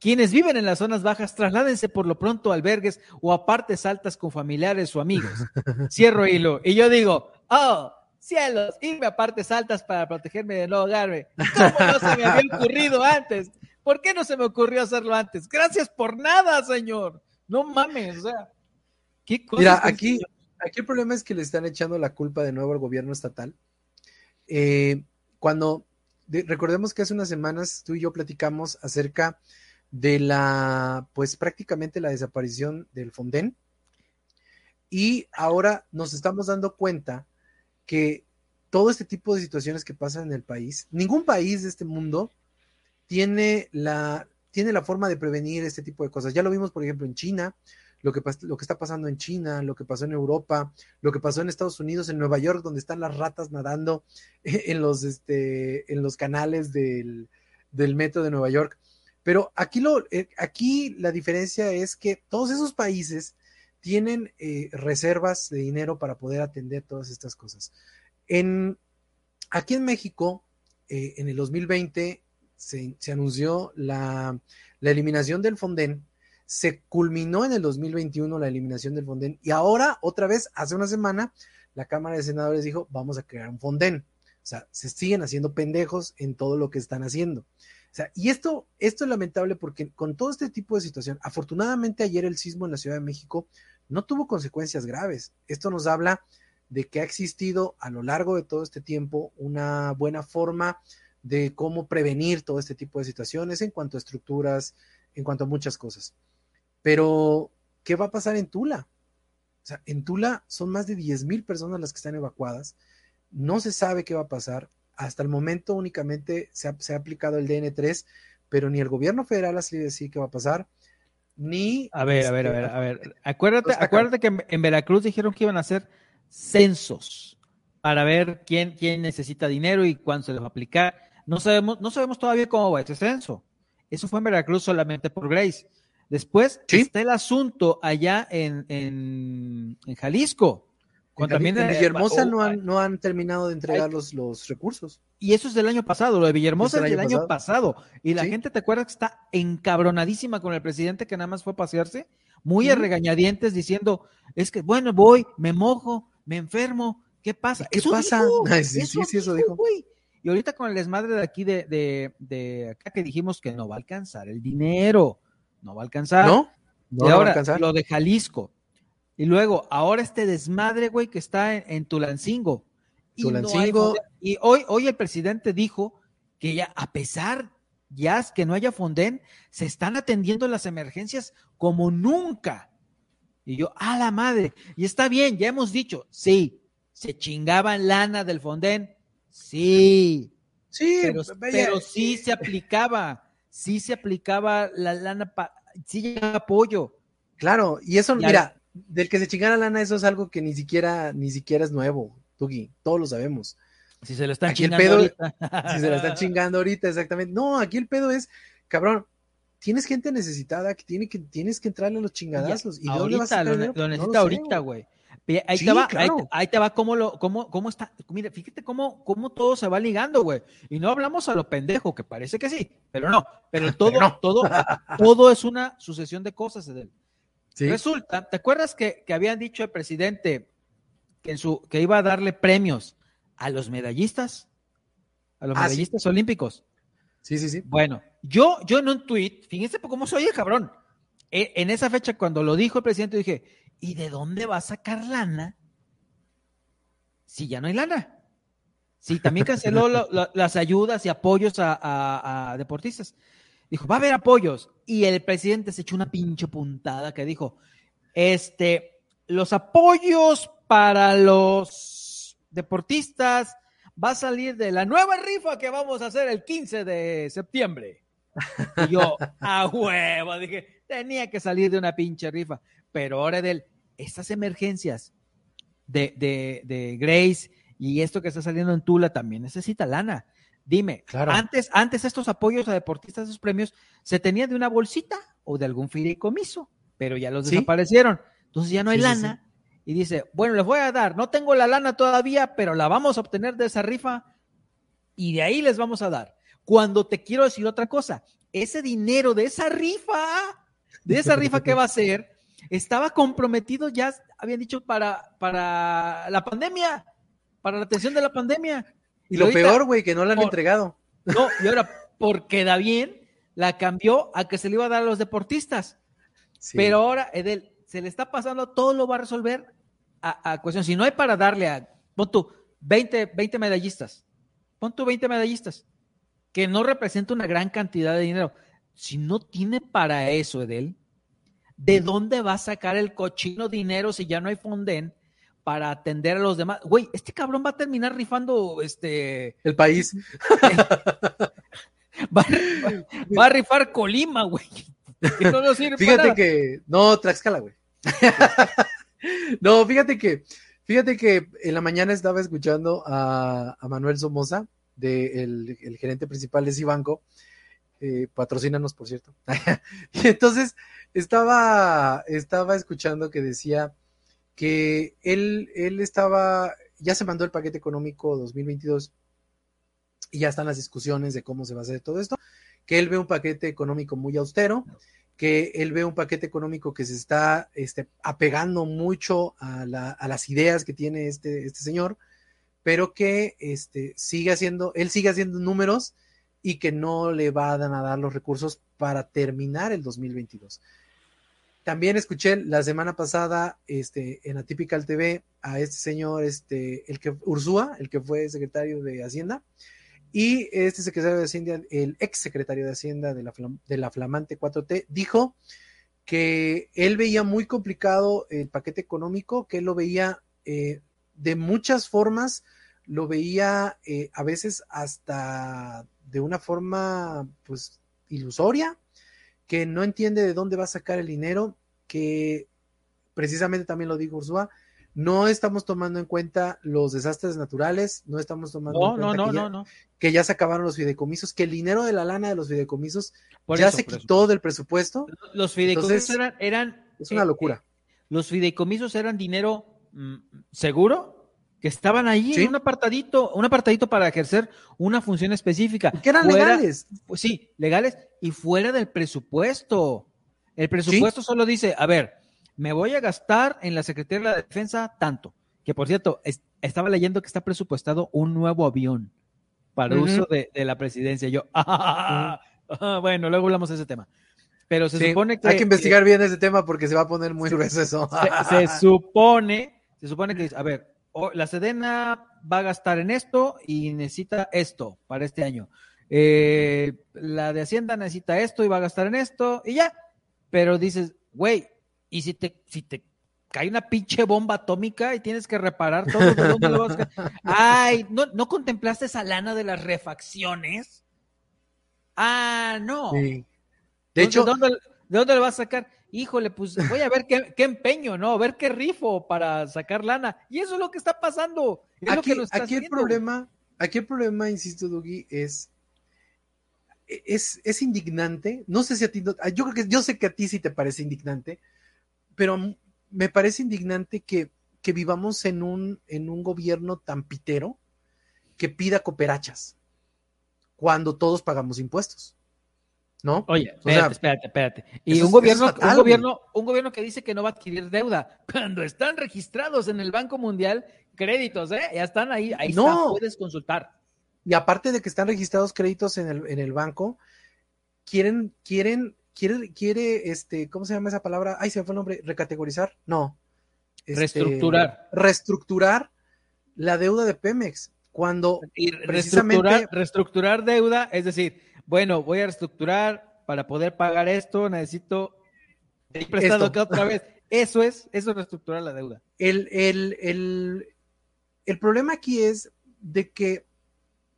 Quienes viven en las zonas bajas, trasládense por lo pronto a albergues o a partes altas con familiares o amigos. Cierro hilo. Y yo digo, oh, cielos, irme a partes altas para protegerme de no ahogarme. ¿Cómo no se me había ocurrido antes? ¿Por qué no se me ocurrió hacerlo antes? Gracias por nada, señor. No mames, o sea, ¿qué cosa Mira, aquí, aquí el problema es que le están echando la culpa de nuevo al gobierno estatal. Eh, cuando, recordemos que hace unas semanas tú y yo platicamos acerca de la, pues prácticamente la desaparición del Fonden. Y ahora nos estamos dando cuenta que todo este tipo de situaciones que pasan en el país, ningún país de este mundo tiene la, tiene la forma de prevenir este tipo de cosas. Ya lo vimos, por ejemplo, en China, lo que, lo que está pasando en China, lo que pasó en Europa, lo que pasó en Estados Unidos, en Nueva York, donde están las ratas nadando en los, este, en los canales del, del metro de Nueva York. Pero aquí, lo, eh, aquí la diferencia es que todos esos países tienen eh, reservas de dinero para poder atender todas estas cosas. En, aquí en México, eh, en el 2020, se, anunció la, la, eliminación del Fonden, se culminó en el 2021 la eliminación del Fonden y ahora, otra vez, hace una semana, la Cámara de Senadores dijo, vamos a crear un Fonden. O sea, se siguen haciendo pendejos en todo lo que están haciendo y esto, esto es lamentable porque con todo este tipo de situación, afortunadamente ayer el sismo en la Ciudad de México no tuvo consecuencias graves. Esto nos habla de que ha existido a lo largo de todo este tiempo una buena forma de cómo prevenir todo este tipo de situaciones en cuanto a estructuras, en cuanto a muchas cosas. Pero, ¿qué va a pasar en Tula? O sea, en Tula son más de 10 mil personas las que están evacuadas. No se sabe qué va a pasar hasta el momento únicamente se ha, aplicado el DN3, pero ni el gobierno federal ha salido a decir qué va a pasar, ni... A ver, a ver, a ver, a ver. Acuérdate, acuérdate que en, Veracruz dijeron que iban a hacer censos para ver quién, quién necesita dinero y cuándo se les va a aplicar. No sabemos, no sabemos todavía cómo va ese censo. Eso fue en Veracruz solamente por Grace. Después está el asunto allá en, en, Jalisco. En, también en Villahermosa no, han, no han terminado de entregar los, los recursos. Y eso es del año pasado, lo de Villahermosa es del año, pasado. Y la gente, ¿te acuerdas que está encabronadísima con el presidente que nada más fue a pasearse? Muy a regañadientes diciendo, es que bueno, voy, me mojo, me enfermo, ¿qué pasa? ¿Qué pasa? sí, sí, sí, eso dijo. Y ahorita con el desmadre de aquí de, de, de acá que dijimos que no va a alcanzar el dinero no va a alcanzar. ¿No? y ahora, lo de Jalisco. Y luego, ahora este desmadre, güey, que está en, Tulancingo. Y Tulancingo. y hoy, hoy el presidente dijo que ya, a pesar ya que no haya Fonden, se están atendiendo las emergencias como nunca. Y yo, a la madre. Y está bien, ya hemos dicho, sí, se chingaban lana del Fonden. Sí. Sí, pero sí se aplicaba sí se aplicaba la lana, sí llegaba apoyo. Claro, y eso, mira, del que se chingara lana, eso es algo que ni siquiera, ni siquiera es nuevo, Tugi, todos lo sabemos. Si se lo están chingando ahorita. Si se lo están chingando ahorita, exactamente. No, aquí el pedo es, cabrón, tienes gente necesitada que tiene que tienes que entrarle a los chingadazos. ¿Y dónde vas a lo, lo necesita ahorita, güey. Ahí, te va, ahí, te va cómo, lo, cómo, cómo está. Mire, fíjate cómo, cómo todo se va ligando, güey. Y no hablamos a lo pendejo, que parece que sí, pero no. Pero todo, todo, todo es una sucesión de cosas, Edel. Resulta, ¿te acuerdas que, que, habían dicho el presidente que, en su, que iba a darle premios a los medallistas? A los ah, medallistas olímpicos. Sí, sí, sí. Bueno, yo, yo en un tweet, fíjense cómo soy el cabrón. E, en esa fecha, cuando lo dijo el presidente, dije, ¿y de dónde va a sacar lana si ya no hay lana? Sí, también canceló las ayudas y apoyos a, deportistas. Dijo, va a haber apoyos. Y el presidente se echó una pinche puntada que dijo, este, los apoyos para los deportistas va a salir de la nueva rifa que vamos a hacer el 15 de septiembre. Y yo, a huevo, dije, tenía que salir de una pinche rifa. Pero ahora de estas emergencias de, de, Grace y esto que está saliendo en Tula también necesita lana. Dime, antes, antes estos apoyos a deportistas, esos premios, se tenían de una bolsita o de algún fideicomiso, pero ya los desaparecieron. Entonces ya no hay lana. y dice, bueno, les voy a dar, no tengo la lana todavía, pero la vamos a obtener de esa rifa y de ahí les vamos a dar. Cuando te quiero decir otra cosa, ese dinero de esa rifa, de esa rifa que va a ser, estaba comprometido, ya habían dicho, para, para la pandemia, para la atención de la pandemia. Y, lo peor, güey, que no la han entregado. No, y ahora, porque da bien, la cambió a que se le iba a dar a los deportistas. Pero ahora, Edel, se le está pasando, todo lo va a resolver a, cuestión. Si no hay para darle a, pon tú, 20, 20 medallistas, pon tú 20 medallistas, que no representa una gran cantidad de dinero. Si no tiene para eso, Edel, ¿de dónde va a sacar el cochino dinero si ya no hay fonden para atender a los demás? Güey, este cabrón va a terminar rifando este el país. va, a, rifar Colima, güey. fíjate que no Tlaxcala, güey. no, fíjate que fíjate que en la mañana estaba escuchando a, Manuel Somoza, de el, gerente principal de Cibanco, eh, patrocínanos, por cierto. y entonces estaba, estaba escuchando que decía que él, él estaba, ya se mandó el paquete económico 2022 y ya están las discusiones de cómo se va a hacer todo esto, que él ve un paquete económico muy austero, que él ve un paquete económico que se está este, apegando mucho a, la, a, las ideas que tiene este, este señor, pero que este, sigue haciendo, él sigue haciendo números y que no le van a dar los recursos para terminar el 2022. También escuché la semana pasada este, en Atypical TV a este señor, este, el que, Ursúa, el que fue secretario de Hacienda, y este secretario de Hacienda, el ex secretario de Hacienda de la, de la flamante 4T, dijo que él veía muy complicado el paquete económico, que él lo veía eh, de muchas formas, lo veía eh, a veces hasta de una forma pues ilusoria, que no entiende de dónde va a sacar el dinero, que precisamente también lo dijo Ursúa, no estamos tomando en cuenta los desastres naturales, no estamos tomando no, en cuenta no, no, que, ya, no, no. que, ya, se acabaron los fideicomisos, que el dinero de la lana de los fideicomisos por ya eso, se quitó del presupuesto. Los fideicomisos Entonces, eran, eran, Es una locura. Eh, eh, los fideicomisos eran dinero mm, seguro que estaban ahí ¿Sí? en un apartadito, un apartadito para ejercer una función específica. Que eran fuera, legales. Pues sí, legales y fuera del presupuesto. El presupuesto ¿Sí? solo dice, a ver, me voy a gastar en la Secretaría de la Defensa tanto. Que por cierto, es, estaba leyendo que está presupuestado un nuevo avión para uh -huh. uso de, de, la presidencia. Yo, ah, ah, bueno, luego hablamos de ese tema. Pero se sí, supone que. Hay que investigar bien ese tema porque se va a poner muy grueso eso. Se, se supone, se supone que, a ver, la Sedena va a gastar en esto y necesita esto para este año. Eh, la de Hacienda necesita esto y va a gastar en esto y ya. Pero dices, güey, ¿y si te, si te cae una pinche bomba atómica y tienes que reparar todo? ¿de dónde lo vas a... Ay, ¿no, ¿no contemplaste esa lana de las refacciones? Ah, no. Sí. De hecho, ¿de dónde, ¿de dónde lo vas a sacar? Híjole, pues voy a ver qué, qué, empeño, ¿no? A ver qué rifo para sacar lana. Y eso es lo que está pasando. Es aquí, lo que nos está aquí el problema, aquí el problema, insisto, Dougie, es, es, es indignante. No sé si a ti, no, yo creo que, yo sé que a ti sí te parece indignante, pero me parece indignante que, que vivamos en un, en un gobierno tan pitero que pida cooperachas cuando todos pagamos impuestos. ¿No? Oye, espérate, o sea, espérate, espérate. Y un gobierno, fatal, un gobierno, un gobierno que dice que no va a adquirir deuda cuando están registrados en el Banco Mundial créditos, ¿eh? Ya están ahí, ahí no. está, puedes consultar. Y aparte de que están registrados créditos en el, en el banco, quieren, quieren, quiere, quiere, este, ¿cómo se llama esa palabra? Ay, se me fue el nombre, recategorizar, no. Este, reestructurar. Reestructurar la deuda de Pemex. Cuando y precisamente... reestructurar deuda, es decir, bueno, voy a reestructurar para poder pagar esto, necesito ir prestado acá otra vez. Eso es, eso es reestructurar la deuda. El, el, el, el, problema aquí es de que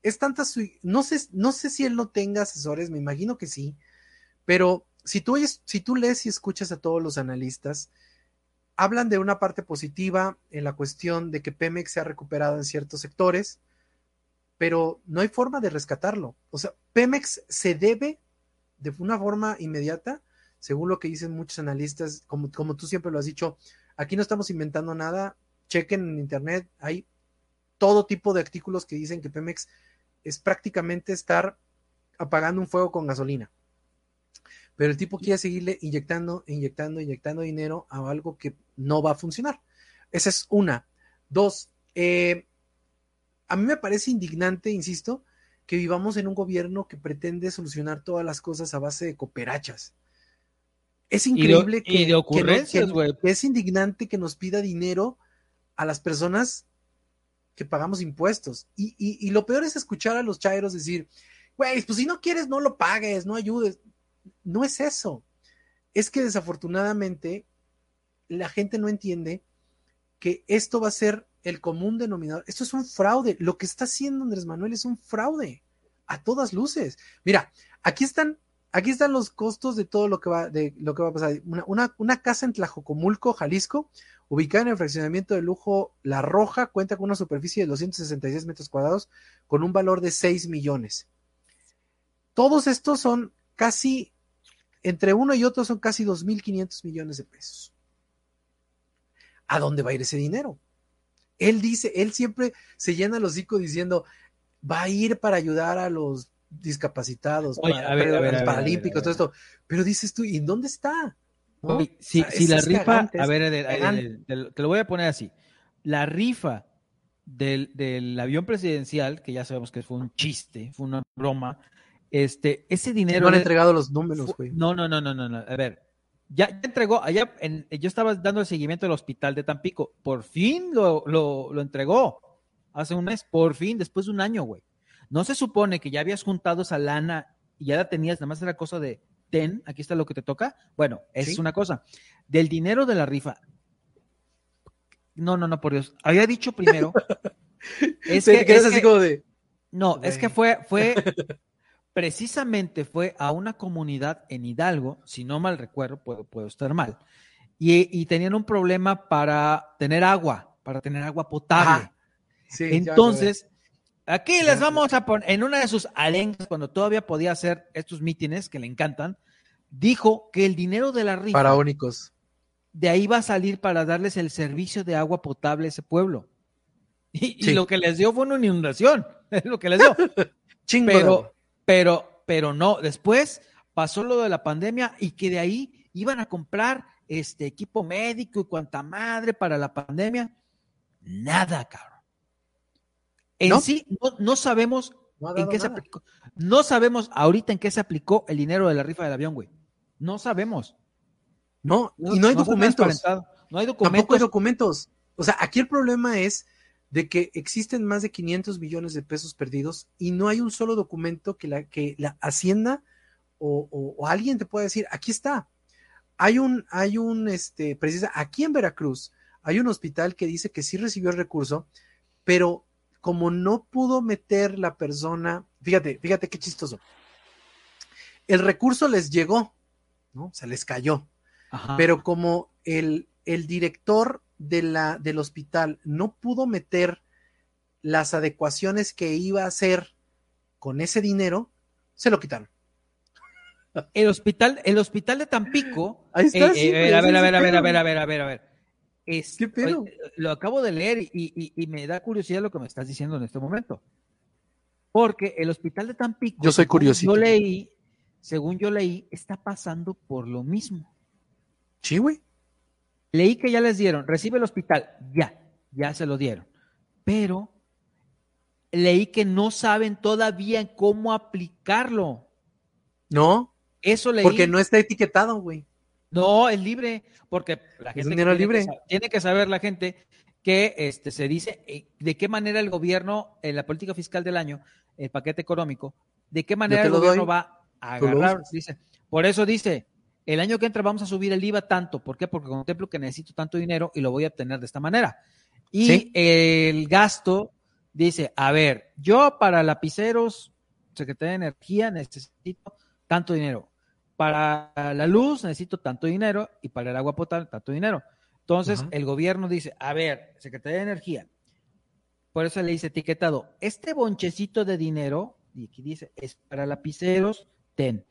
es tanta su, no sé, no sé si él no tenga asesores, me imagino que sí, pero si tú, si tú lees y escuchas a todos los analistas, hablan de una parte positiva en la cuestión de que Pemex se ha recuperado en ciertos sectores, pero no hay forma de rescatarlo. O sea, Pemex se debe de una forma inmediata, según lo que dicen muchos analistas, como, como tú siempre lo has dicho, aquí no estamos inventando nada, chequen en internet, hay todo tipo de artículos que dicen que Pemex es prácticamente estar apagando un fuego con gasolina. Pero el tipo quiere seguirle inyectando, inyectando, inyectando dinero a algo que no va a funcionar. Esa es una. Dos, eh, a mí me parece indignante, insisto, que vivamos en un gobierno que pretende solucionar todas las cosas a base de cooperachas. Es increíble y de, que, y de ocurrencias, que, que, es indignante que nos pida dinero a las personas que pagamos impuestos. Y, y, y lo peor es escuchar a los chairos decir, güey, pues si no quieres, no lo pagues, no ayudes. No es eso. Es que desafortunadamente la gente no entiende que esto va a ser el común denominador. Esto es un fraude. Lo que está haciendo Andrés Manuel es un fraude a todas luces. Mira, aquí están, aquí están los costos de todo lo que va, de lo que va a pasar. Una, una, casa en Tlajocomulco, Jalisco, ubicada en el fraccionamiento de lujo La Roja, cuenta con una superficie de 266 metros cuadrados con un valor de 6 millones. Todos estos son casi, entre uno y otro son casi 2.500 millones de pesos. ¿A dónde va a ir ese dinero? Él dice, él siempre se llena los hocico diciendo, va a ir para ayudar a los discapacitados, Oye, para, a ver, a ver, los a ver, paralímpicos, todo esto. Pero dices tú, ¿y dónde está? ¿No? Oye, si, o sea, si la rifa, cagante, a ver, te lo voy a poner así. La rifa del, del, avión presidencial, que ya sabemos que fue un chiste, fue una broma, este, ese dinero. No han entregado los números, güey. No, no, no, no, no, no. A ver, ya, ya, entregó, allá en, yo estaba dando el seguimiento del hospital de Tampico, por fin lo, lo, lo, entregó, hace un mes, por fin, después de un año, güey. No se supone que ya habías juntado esa lana y ya la tenías, nada más era cosa de, ten, aquí está lo que te toca. Bueno, esa ¿Sí? es una cosa. Del dinero de la rifa. No, no, no, por Dios. Había dicho primero. es que, es así que, como de... No, es que fue, fue, precisamente fue a una comunidad en Hidalgo, si no mal recuerdo, puedo, puedo estar mal, y, y, tenían un problema para tener agua. para tener agua potable. Entonces, aquí les vamos a poner, en una de sus arengas, cuando todavía podía hacer estos mítines que le encantan, dijo que el dinero de la rifa. Faraónicos. De ahí va a salir para darles el servicio de agua potable a ese pueblo. Y, lo que les dio fue una inundación. Es lo que les dio. pero, pero, pero no. Después pasó lo de la pandemia y que de ahí iban a comprar este equipo médico y cuanta madre para la pandemia. Nada, cabrón. En sí, no, sabemos en qué se aplicó. No sabemos ahorita en qué se aplicó el dinero de la rifa del avión, güey. No sabemos. No, y no hay documentos. No hay documentos. Tampoco hay documentos. O sea, aquí el problema es de que existen más de 500 millones de pesos perdidos y no hay un solo documento que la, que la Hacienda o, alguien te pueda decir, aquí está. Hay un, hay un, este, precisa, aquí en Veracruz hay un hospital que dice que sí recibió el recurso, pero como no pudo meter la persona, fíjate, fíjate qué chistoso. El recurso les llegó, ¿no? Se les cayó. Pero como el, el director de la, del hospital no pudo meter las adecuaciones que iba a hacer con ese dinero, se lo quitaron. El hospital, el hospital de Tampico. Ahí está. a, ver, a ver, a ver, a ver, a ver, a ver, a ver, ¿Qué pedo? Lo acabo de leer y, me da curiosidad lo que me estás diciendo en este momento. Porque el hospital de Tampico. Yo soy curiosito. Yo leí, según yo leí, está pasando por lo mismo. Sí, güey. Leí que ya les dieron, recibe el hospital, ya, ya se lo dieron. Pero leí que no saben todavía cómo aplicarlo. No. Eso leí. Porque no está etiquetado, güey. No, es libre, porque la gente tiene, libre. Que, tiene que saber la gente que este, se dice eh, de qué manera el gobierno, en la política fiscal del año, el paquete económico, de qué manera el gobierno va a agarrar. Dice, por eso dice, el año que entra vamos a subir el IVA tanto. ¿Por qué? Porque contemplo que necesito tanto dinero y lo voy a obtener de esta manera. Y el gasto dice, a ver, yo para lapiceros, Secretaría de Energía, necesito tanto dinero. Para la luz necesito tanto dinero y para el agua potable tanto dinero. Entonces el gobierno dice, a ver, Secretaría de Energía, por eso le dice etiquetado, este bonchecito de dinero, y aquí dice, es para lapiceros, ten.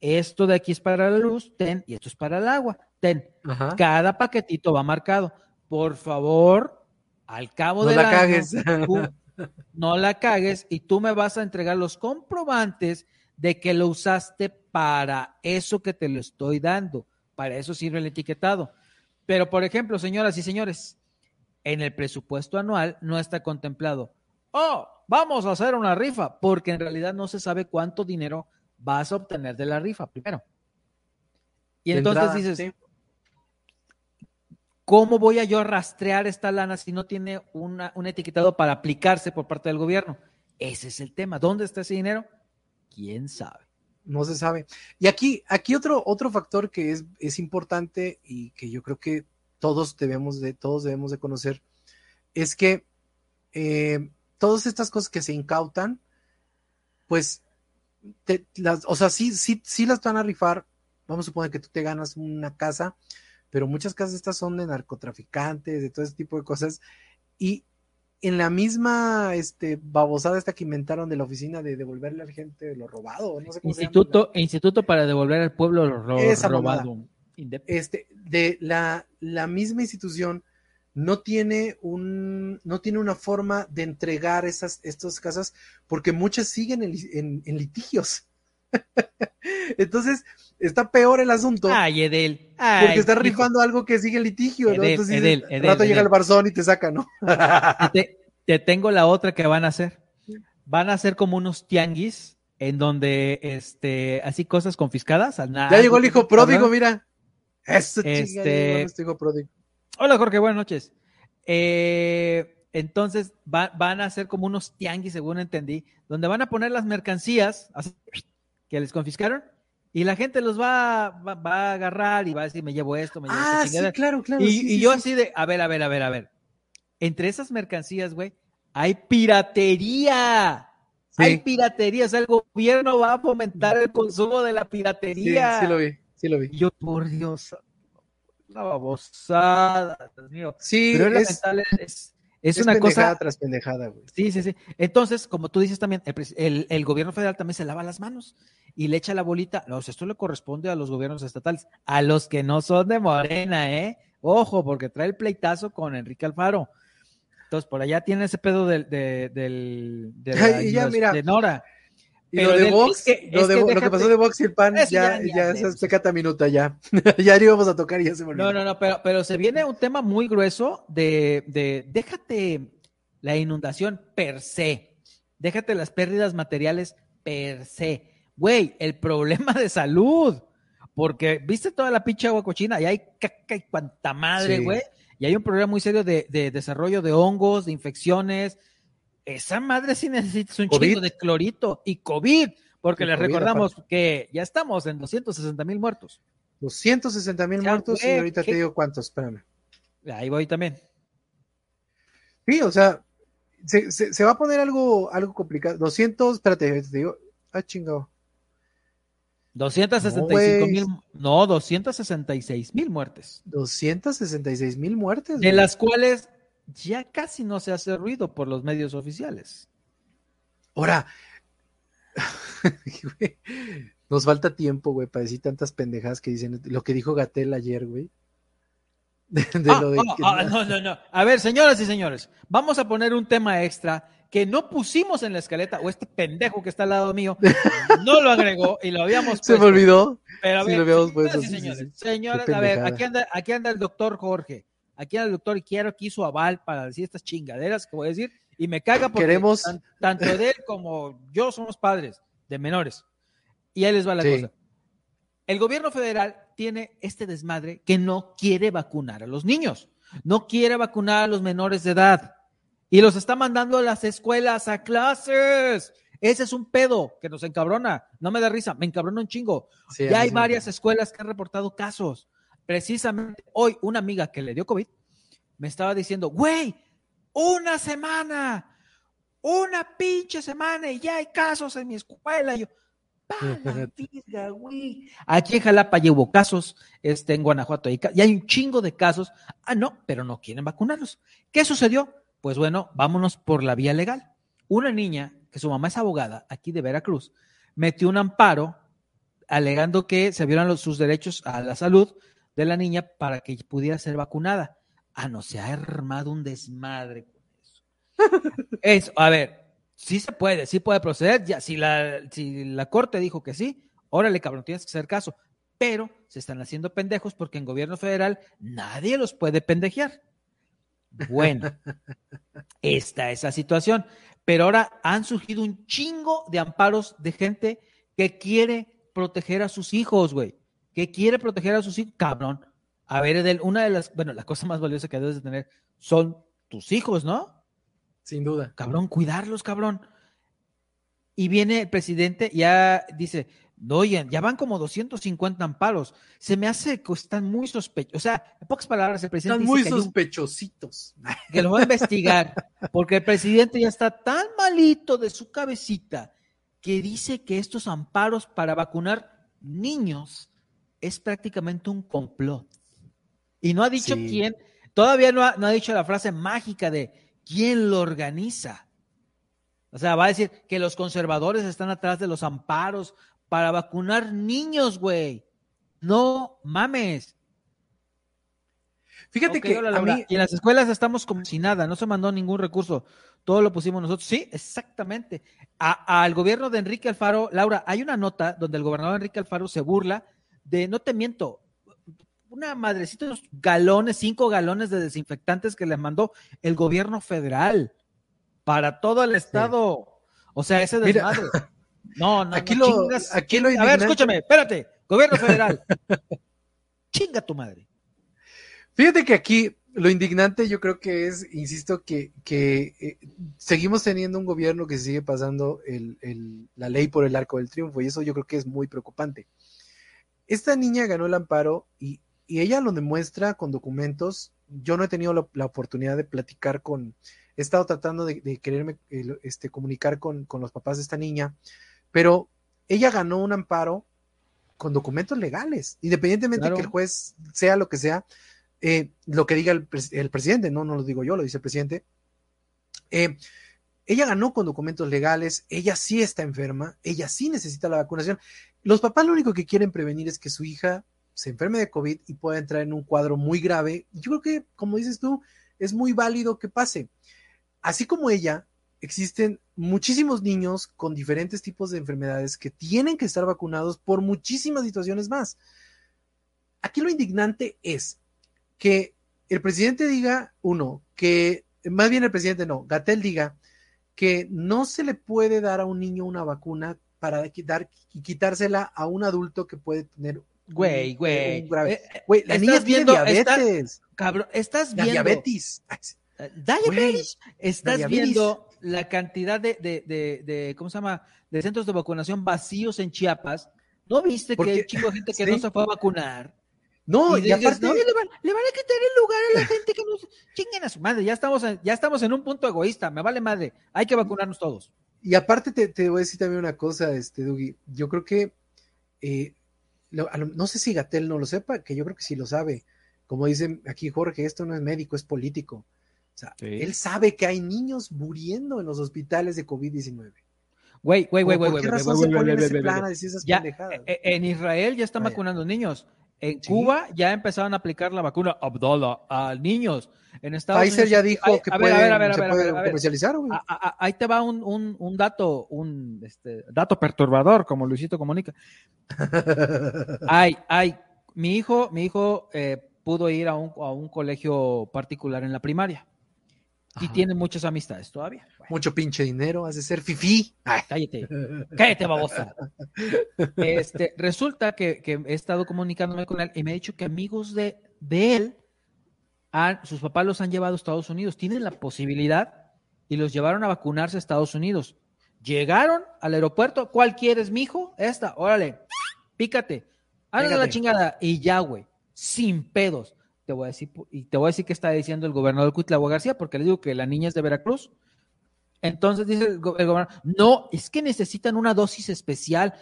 Esto de aquí es para la luz, ten, y esto es para el agua, ten. Cada paquetito va marcado. Por favor, al cabo de la cagues. no la cagues y tú me vas a entregar los comprobantes de que lo usaste para eso que te lo estoy dando. Para eso sirve el etiquetado. Pero, por ejemplo, señoras y señores, en el presupuesto anual no está contemplado, oh, vamos a hacer una rifa, porque en realidad no se sabe cuánto dinero vas a obtener de la rifa primero. Y entonces dices, ¿cómo voy a yo rastrear esta lana si no tiene una, un etiquetado para aplicarse por parte del gobierno? Ese es el tema. ¿Dónde está ese dinero? ¿Quién sabe? No se sabe. Y aquí, aquí otro, otro factor que es, es importante y que yo creo que todos debemos de, todos debemos de conocer, es que eh, todas estas cosas que se incautan, pues las, o sea, sí, sí, sí las van a rifar. Vamos a suponer que tú te ganas una casa, pero muchas casas estas son de narcotraficantes, de todo ese tipo de cosas. Y en la misma este, babosada esta que inventaron de la oficina de devolverle a la gente lo robado, no sé cómo Instituto, Instituto para devolver al pueblo lo, robado. Este, de la, la misma institución no tiene un, no tiene una forma de entregar esas, estas casas porque muchas siguen en, litigios. Entonces, está peor el asunto. Ay, Edel. porque está rifando algo que sigue en litigio, ¿no? Entonces, Edel, rato llega el barzón y te saca, ¿no? te, tengo la otra que van a hacer. Van a hacer como unos tianguis en donde, este, así cosas confiscadas. ya llegó el hijo pródigo, mira. Eso, este, este hijo pródigo. Hola Jorge, buenas noches. Eh, entonces van a ser como unos tianguis, según entendí, donde van a poner las mercancías que les confiscaron y la gente los va, va, a agarrar y va a decir, me llevo esto, me llevo ah, sí, claro, claro. Y, yo así de, a ver, a ver, a ver, a ver. Entre esas mercancías, güey, hay piratería. Hay piratería. O sea, el gobierno va a fomentar el consumo de la piratería. Sí, sí lo vi, sí lo vi. Yo, por Dios, una babosada, Dios mío. Sí, Pero es, es, es, una cosa. tras pendejada, güey. Sí, sí, sí. Entonces, como tú dices también, el, el, gobierno federal también se lava las manos y le echa la bolita. No, esto le corresponde a los gobiernos estatales, a los que no son de Morena, ¿eh? Ojo, porque trae el pleitazo con Enrique Alfaro. Entonces, por allá tiene ese pedo del, de, del, de, ya, mira, de Nora. Y lo de Vox, lo, de, lo, que pasó de Vox y el PAN, ya, ya, ya es pecata minuta, ya. ya íbamos a tocar y ya se volvió. No, no, no, pero, pero se viene un tema muy grueso de, de, déjate la inundación per se, déjate las pérdidas materiales per se. Güey, el problema de salud, porque viste toda la pinche agua cochina y hay caca y cuanta madre, güey. Y hay un problema muy serio de, de desarrollo de hongos, de infecciones, esa madre sí necesita un chingo de clorito y COVID, porque les recordamos que ya estamos en 260 mil muertos. 260 mil muertos y ahorita te digo cuántos, espérame. Ahí voy también. Sí, o sea, se, se, va a poner algo, algo complicado. 200, espérate, te digo, ah, chingado. 265 mil, no, 266 mil muertes. 266 mil muertes. De las cuales ya casi no se hace ruido por los medios oficiales. Ahora, nos falta tiempo, güey, para decir tantas pendejadas que dicen lo que dijo Gatel ayer, güey. Ah, ah, ah, no, no, no. A ver, señoras y señores, vamos a poner un tema extra que no pusimos en la escaleta, o este pendejo que está al lado mío no lo agregó y lo habíamos puesto. Se me olvidó. Pero a ver, señores, señores, a ver, aquí anda, aquí anda el doctor Jorge aquí al doctor quiero aquí su aval para decir estas chingaderas que voy a decir y me caga porque Queremos... tanto de él como yo somos padres de menores. Y ahí les va la cosa. El gobierno federal tiene este desmadre que no quiere vacunar a los niños, no quiere vacunar a los menores de edad y los está mandando a las escuelas a clases. Ese es un pedo que nos encabrona. No me da risa, me encabrona un chingo. ya hay varias escuelas que han reportado casos precisamente hoy una amiga que le dio COVID me estaba diciendo, güey, una semana, una pinche semana y ya hay casos en mi escuela. Y yo, güey. Aquí en Jalapa ya hubo casos, este, en Guanajuato y hay un chingo de casos. Ah, no, pero no quieren vacunarlos. ¿Qué sucedió? Pues bueno, vámonos por la vía legal. Una niña, que su mamá es abogada, aquí de Veracruz, metió un amparo alegando que se violan sus derechos a la salud de la niña para que pudiera ser vacunada. Ah, no, se ha armado un desmadre con eso. eso, a ver, sí se puede, sí puede proceder. Ya, si la, si la corte dijo que sí, órale, cabrón, tienes que hacer caso. Pero se están haciendo pendejos porque en gobierno federal nadie los puede pendejear. Bueno, esta es la situación. Pero ahora han surgido un chingo de amparos de gente que quiere proteger a sus hijos, güey que quiere proteger a sus hijos, cabrón. A ver, Edel, una de las, bueno, la cosa más valiosa que debes de tener son tus hijos, ¿no? Sin duda. Cabrón, cuidarlos, cabrón. Y viene el presidente, ya dice, oye, ya van como 250 amparos. Se me hace que están muy sospechosos. O sea, en pocas palabras, el presidente. Están muy sospechositos. Que lo va a investigar, porque el presidente ya está tan malito de su cabecita que dice que estos amparos para vacunar niños es prácticamente un complot. Y no ha dicho quién, todavía no ha, dicho la frase mágica de quién lo organiza. O sea, va a decir que los conservadores están atrás de los amparos para vacunar niños, güey. No mames. Fíjate que a mí... y en las escuelas estamos como si nada, no se mandó ningún recurso, todo lo pusimos nosotros. Sí, exactamente. al gobierno de Enrique Alfaro, Laura, hay una nota donde el gobernador Enrique Alfaro se burla de, no te miento, una madrecita, unos galones, cinco galones de desinfectantes que les mandó el gobierno federal para todo el estado. O sea, ese desmadre. No, no, aquí lo, aquí lo A ver, escúchame, espérate, gobierno federal. Chinga tu madre. Fíjate que aquí lo indignante yo creo que es, insisto, que, que eh, seguimos teniendo un gobierno que sigue pasando el, el, la ley por el arco del triunfo y eso yo creo que es muy preocupante. Esta niña ganó el amparo y, ella lo demuestra con documentos. Yo no he tenido la, oportunidad de platicar con, he estado tratando de, quererme este, comunicar con, los papás de esta niña, pero ella ganó un amparo con documentos legales, independientemente de que el juez sea lo que sea, eh, lo que diga el, presidente, no, no lo digo yo, lo dice el presidente. Eh, ella ganó con documentos legales, ella sí está enferma, ella sí necesita la vacunación. Los papás lo único que quieren prevenir es que su hija se enferme de COVID y pueda entrar en un cuadro muy grave. Yo creo que, como dices tú, es muy válido que pase. Así como ella, existen muchísimos niños con diferentes tipos de enfermedades que tienen que estar vacunados por muchísimas situaciones más. Aquí lo indignante es que el presidente diga, uno, que más bien el presidente no, Gatel diga que no se le puede dar a un niño una vacuna para quitar, quitársela a un adulto que puede tener Güey, güey. Eh, güey, la niña tiene diabetes. cabrón, estás viendo. diabetes. Eh, diabetes. estás viendo la cantidad de, de, de, de, ¿cómo se llama? De centros de vacunación vacíos en Chiapas. ¿No viste que hay chico de gente que no se fue a vacunar? No, y, aparte. No, le, van, le, van, a quitar el lugar a la gente que nos. Chinguen a su madre. Ya estamos, en, ya estamos en un punto egoísta. Me vale madre. Hay que vacunarnos todos. Y aparte, te, te voy a decir también una cosa, este, Dougie. Yo creo que. Eh, no sé si Gatel no lo sepa, que yo creo que sí lo sabe. Como dicen aquí Jorge, esto no es médico, es político. O sea, él sabe que hay niños muriendo en los hospitales de COVID-19. Güey, güey, güey, güey, güey. En Israel ya están vacunando niños. En Cuba ya empezaron a aplicar la vacuna Abdullah a niños. En Estados Pfizer ya dijo que puede, se puede comercializar. Ahí te va un, un, un dato, un este, dato perturbador, como Luisito comunica. hay, hay, mi hijo, mi hijo eh, pudo ir a un, a un colegio particular en la primaria y tiene muchas amistades todavía. Mucho pinche dinero, has de ser fifí. Cállate, cállate, babosa. Este, resulta que, he estado comunicándome con él y me ha dicho que amigos de, de él, sus papás los han llevado a Estados Unidos, tienen la posibilidad y los llevaron a vacunarse a Estados Unidos. Llegaron al aeropuerto, ¿cuál quieres, mijo? Esta, órale, pícate, hágale la chingada y ya, güey, sin pedos te voy a decir, y te voy a decir que está diciendo el gobernador Cuitlagua García, porque le digo que la niña es de Veracruz. Entonces dice el, gobernador, no, es que necesitan una dosis especial.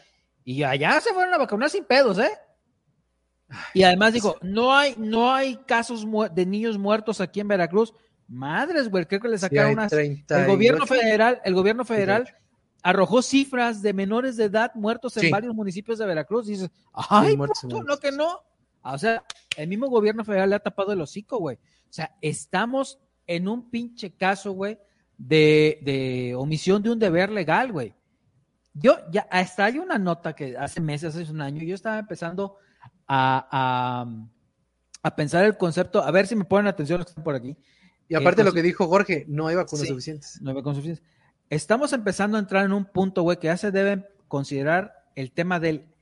Y allá se fueron a vacunar sin pedos, ¿eh? Y además dijo, no hay, no hay casos de niños muertos aquí en Veracruz. Madres, güey, creo que le sacaron unas. El gobierno federal, el gobierno federal arrojó cifras de menores de edad muertos en varios municipios de Veracruz. Y dices, ay, no que no. O sea, el mismo gobierno federal le ha tapado el hocico, güey. O sea, estamos en un pinche caso, güey, de, omisión de un deber legal, güey. Yo ya, hasta hay una nota que hace meses, hace un año, yo estaba empezando a, pensar el concepto, a ver si me ponen atención los que están por aquí. Y aparte de lo que dijo Jorge, no hay vacunas suficientes. No hay vacunas suficientes. Estamos empezando a entrar en un punto, güey, que ya se debe considerar el tema del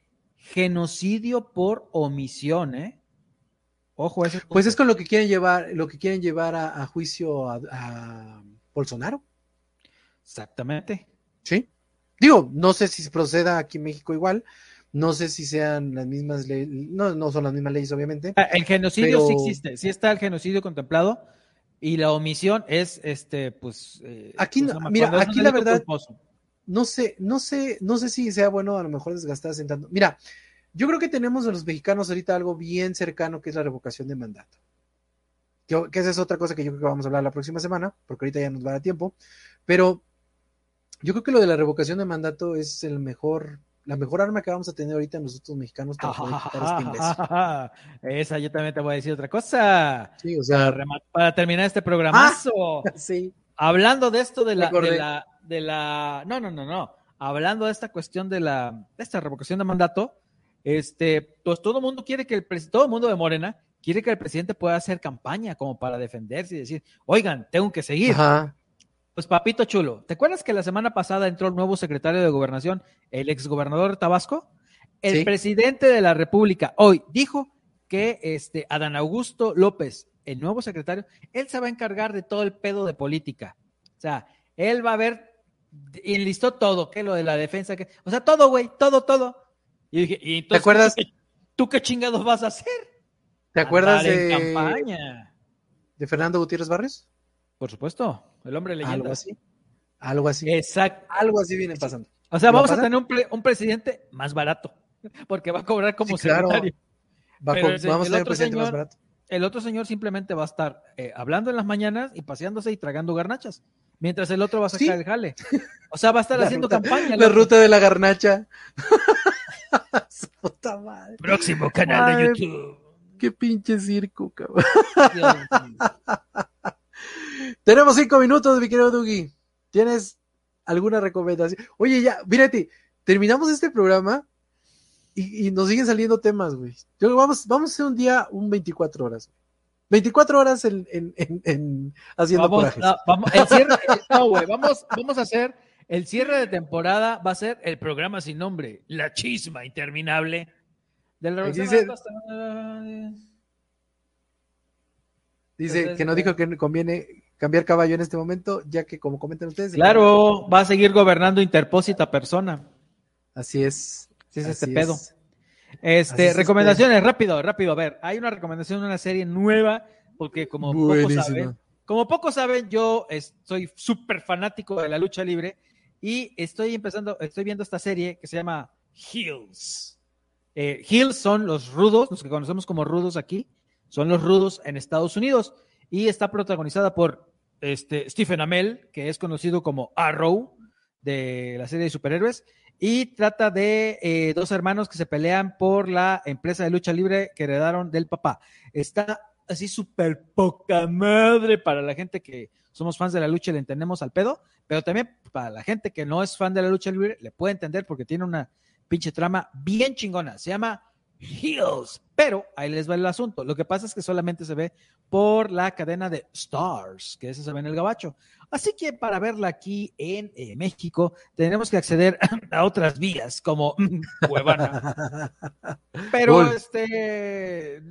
genocidio por omisión, ¿eh? Ojo, eso. Pues es con lo que quieren llevar, lo que quieren llevar a, juicio a, Bolsonaro. Exactamente. Sí. Digo, no sé si proceda aquí en México igual, no sé si sean las mismas leyes, no, no son las mismas leyes, obviamente. Ah, el genocidio sí existe, sí está el genocidio contemplado y la omisión es, este, pues. Eh, aquí, pues, mira, aquí la verdad no sé, no sé, no sé si sea bueno a lo mejor desgastarse en tanto. Mira, yo creo que tenemos a los mexicanos ahorita algo bien cercano que es la revocación de mandato. que esa es otra cosa que yo creo que vamos a hablar la próxima semana, porque ahorita ya nos va a dar tiempo. Pero yo creo que lo de la revocación de mandato es el mejor, la mejor arma que vamos a tener ahorita nosotros mexicanos para poder quitar este Esa, yo también te voy a decir otra cosa. Sí, o sea. Para, terminar este programazo. Ah, sí. Hablando de esto de la, de la, de la, no, no, no, no, hablando de esta cuestión de la, de esta revocación de mandato, este, pues todo el mundo quiere que el todo el mundo de Morena quiere que el presidente pueda hacer campaña como para defenderse y decir, oigan, tengo que seguir. Pues papito chulo, ¿te acuerdas que la semana pasada entró el nuevo secretario de gobernación, el exgobernador de Tabasco? El presidente de la República hoy dijo que este Adán Augusto López, el nuevo secretario, él se va a encargar de todo el pedo de política. O sea, él va a ver enlistó todo, que lo de la defensa, que, o sea, todo, güey, todo, todo. Y dije, ¿y entonces, ¿te acuerdas? ¿tú qué, chingados vas a hacer? ¿Te acuerdas de campaña? de Fernando Gutiérrez Barres? Por supuesto, el hombre leyenda. Algo así. Algo así. Exacto. Algo así viene pasando. O sea, vamos a tener un, un, presidente más barato. porque va a cobrar como secretario. vamos a tener presidente más barato. El otro señor simplemente va a estar eh, hablando en las mañanas y paseándose y tragando garnachas, mientras el otro va a sacar el jale. O sea, va a estar haciendo campaña. La ruta de la garnacha. Próximo canal de YouTube. Qué pinche circo, cabrón. Tenemos cinco minutos, mi querido Dougie. ¿Tienes alguna recomendación? Oye, ya, mírate, terminamos este programa y, nos siguen saliendo temas, güey. Vamos, vamos a hacer un día, un 24 horas. 24 horas en, en, en, haciendo vamos, vamos, el cierre, no, güey, vamos, vamos a hacer el cierre de temporada, va a ser el programa sin nombre, La Chisma Interminable. Del dice, dice que no dijo que conviene cambiar caballo en este momento, ya que como comentan ustedes. Claro, va a seguir gobernando interpósita persona. Así es. Sí, es este pedo. Este, recomendaciones, rápido, rápido. A ver, hay una recomendación de una serie nueva, porque como pocos saben, como pocos saben, yo soy súper fanático de la lucha libre y estoy empezando, estoy viendo esta serie que se llama Hills. Eh, Hills son los rudos, los que conocemos como rudos aquí, son los rudos en Estados Unidos y está protagonizada por este, Stephen Amell, que es conocido como Arrow de la serie de superhéroes, y trata de eh, dos hermanos que se pelean por la empresa de lucha libre que heredaron del papá. Está así súper poca madre para la gente que somos fans de la lucha y le entendemos al pedo, pero también para la gente que no es fan de la lucha libre le puede entender porque tiene una pinche trama bien chingona. Se llama Heels. Pero ahí les va el asunto. Lo que pasa es que solamente se ve por la cadena de Stars, que ese se ve en el gabacho. Así que para verla aquí en eh, México, tenemos que acceder a otras vías, como Cuevana. Pero este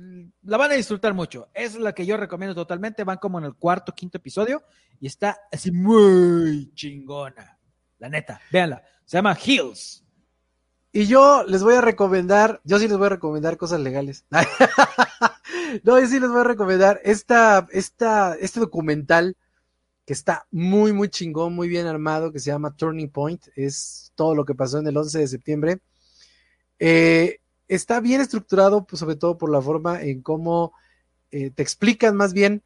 la van a disfrutar mucho. Es la que yo recomiendo totalmente. Van como en el cuarto, quinto episodio y está así muy chingona. La neta, véanla. Se llama Heels. Y yo les voy a recomendar, yo sí les voy a recomendar cosas legales. no, yo sí les voy a recomendar esta, esta, este documental que está muy, muy chingón, muy bien armado, que se llama Turning Point. Es todo lo que pasó en el 11 de septiembre. Eh, está bien estructurado, pues, sobre todo por la forma en cómo eh, te explican más bien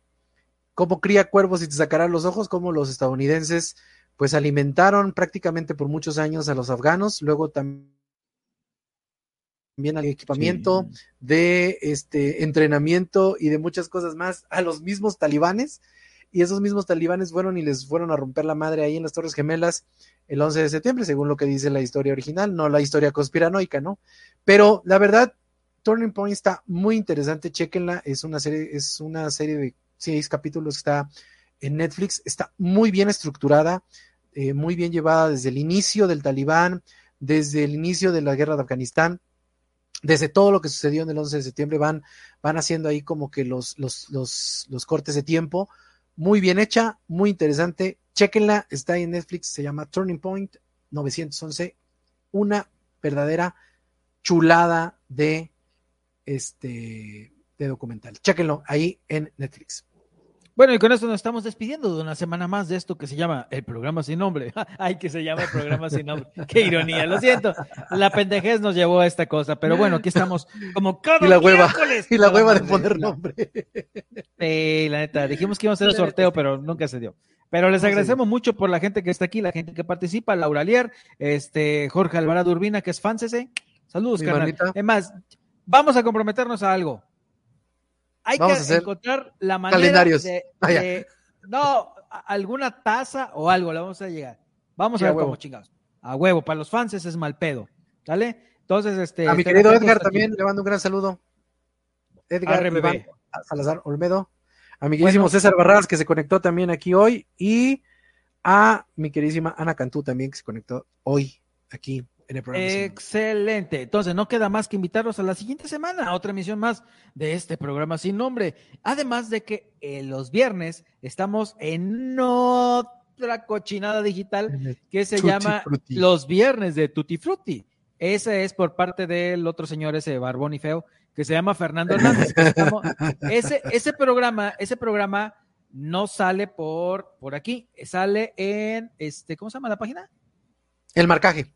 cómo cría cuervos y te sacarán los ojos, cómo los estadounidenses pues alimentaron prácticamente por muchos años a los afganos, luego también también al equipamiento, de este entrenamiento y de muchas cosas más a los mismos talibanes. Y esos mismos talibanes fueron y les fueron a romper la madre ahí en las Torres Gemelas el 11 de septiembre, según lo que dice la historia original, no la historia conspiranoica, ¿no? Pero la verdad, Turning Point está muy interesante, chequenla, es una serie, es una serie de seis capítulos, está en Netflix, está muy bien estructurada, eh, muy bien llevada desde el inicio del talibán, desde el inicio de la guerra de Afganistán, desde todo lo que sucedió en el 11 de septiembre, van, van haciendo ahí como que los, los, los, los cortes de tiempo. Muy bien hecha, muy interesante. Chequenla, está ahí en Netflix, se llama Turning Point 911. Una verdadera chulada de este de documental. Chequenlo ahí en Netflix. Bueno, y con esto nos estamos despidiendo de una semana más de esto que se llama el programa sin nombre. Ay, que se llama el programa sin nombre. Qué ironía, lo siento. La pendejez nos llevó a esta cosa, pero bueno, aquí estamos como cada y la hueva, Y la hueva de poner nombre. Sí, la neta, dijimos que íbamos a hacer un sorteo, pero nunca se dio. Pero les agradecemos mucho por la gente que está aquí, la gente que participa, Laura Lier, este, Jorge Alvarado Urbina, que es fan Saludos, carnal. Es más, vamos a comprometernos a algo. Hay que encontrar la manera de, ah, no, alguna taza o algo, la vamos a llegar. Vamos a ver cómo chingados. A huevo, para los fans es mal pedo. ¿Sale? Entonces, este. A mi querido Edgar también le mando un gran saludo. Edgar Iván Salazar Olmedo. A mi queridísimo César Barras, que se conectó también aquí hoy. Y a mi queridísima Ana Cantú también, que se conectó hoy aquí Excelente. Entonces, no queda más que invitarlos a la siguiente semana a otra emisión más de este programa sin nombre. Además de que eh, los viernes estamos en otra cochinada digital que se llama Los Viernes de Tutti Frutti. Ese es por parte del otro señor, ese barbón y feo, que se llama Fernando Hernández. ese, ese programa, ese programa no sale por, por aquí, sale en este, ¿cómo se llama la página? El marcaje.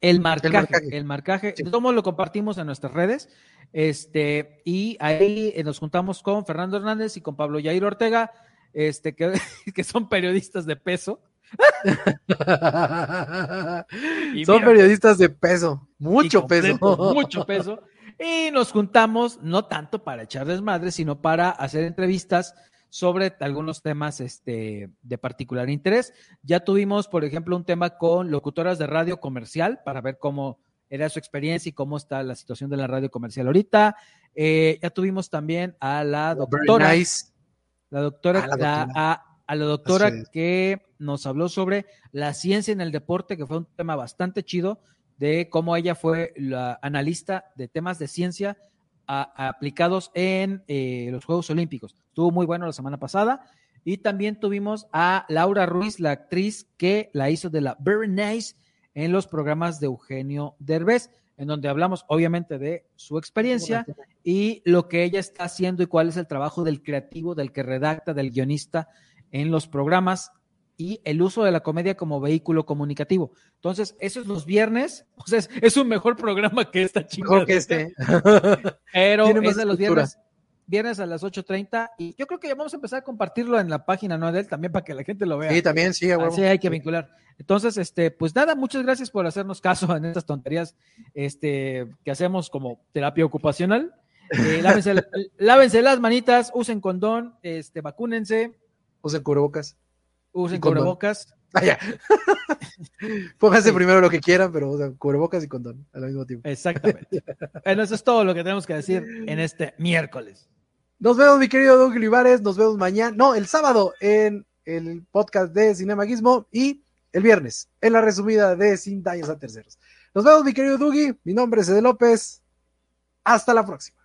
El marcaje, el marcaje. Todos lo compartimos en nuestras redes. Este, y ahí eh, nos juntamos con Fernando Hernández y con Pablo Yair Ortega, este, que, que son periodistas de peso. son periodistas de peso, mucho peso. Mucho peso. Y nos juntamos, no tanto para echar desmadre, sino para hacer entrevistas sobre algunos temas este, de particular interés. Ya tuvimos, por ejemplo, un tema con locutoras de radio comercial para ver cómo era su experiencia y cómo está la situación de la radio comercial ahorita. Eh, ya tuvimos también a la doctora, la doctora, a la doctora, que nos habló sobre la ciencia en el deporte, que fue un tema bastante chido de cómo ella fue la analista de temas de ciencia aplicados en eh, los Juegos Olímpicos. Estuvo muy bueno la semana pasada. Y también tuvimos a Laura Ruiz, la actriz que la hizo de la Very Nice en los programas de Eugenio Derbez, en donde hablamos obviamente de su experiencia y lo que ella está haciendo y cuál es el trabajo del creativo, del que redacta, del guionista en los programas y el uso de la comedia como vehículo comunicativo. Entonces, eso es los viernes. O sea, es, un mejor programa que esta chingada. Mejor que este. Pero es de los viernes. Viernes a las 8.30 y yo creo que ya vamos a empezar a compartirlo en la página ¿no? de él también para que la gente lo vea. Sí, también, sí, Así hay que vincular. Entonces, este, pues nada, muchas gracias por hacernos caso en estas tonterías este, que hacemos como terapia ocupacional. Eh, lávense, lávense, las manitas, usen condón, este, vacúnense. Usen cubrebocas. Usen cubrebocas. Ah, Pónganse primero lo que quieran, pero usen cubrebocas y condón al mismo tiempo. Exactamente. bueno, eso es todo lo que tenemos que decir en este miércoles. Nos vemos, mi querido Doug Olivares. Nos vemos mañana, no, el sábado en el podcast de Cinemaguismo y el viernes en la resumida de Sin Daños a Terceros. Nos vemos, mi querido Dougie. Mi nombre es Ede López. Hasta la próxima.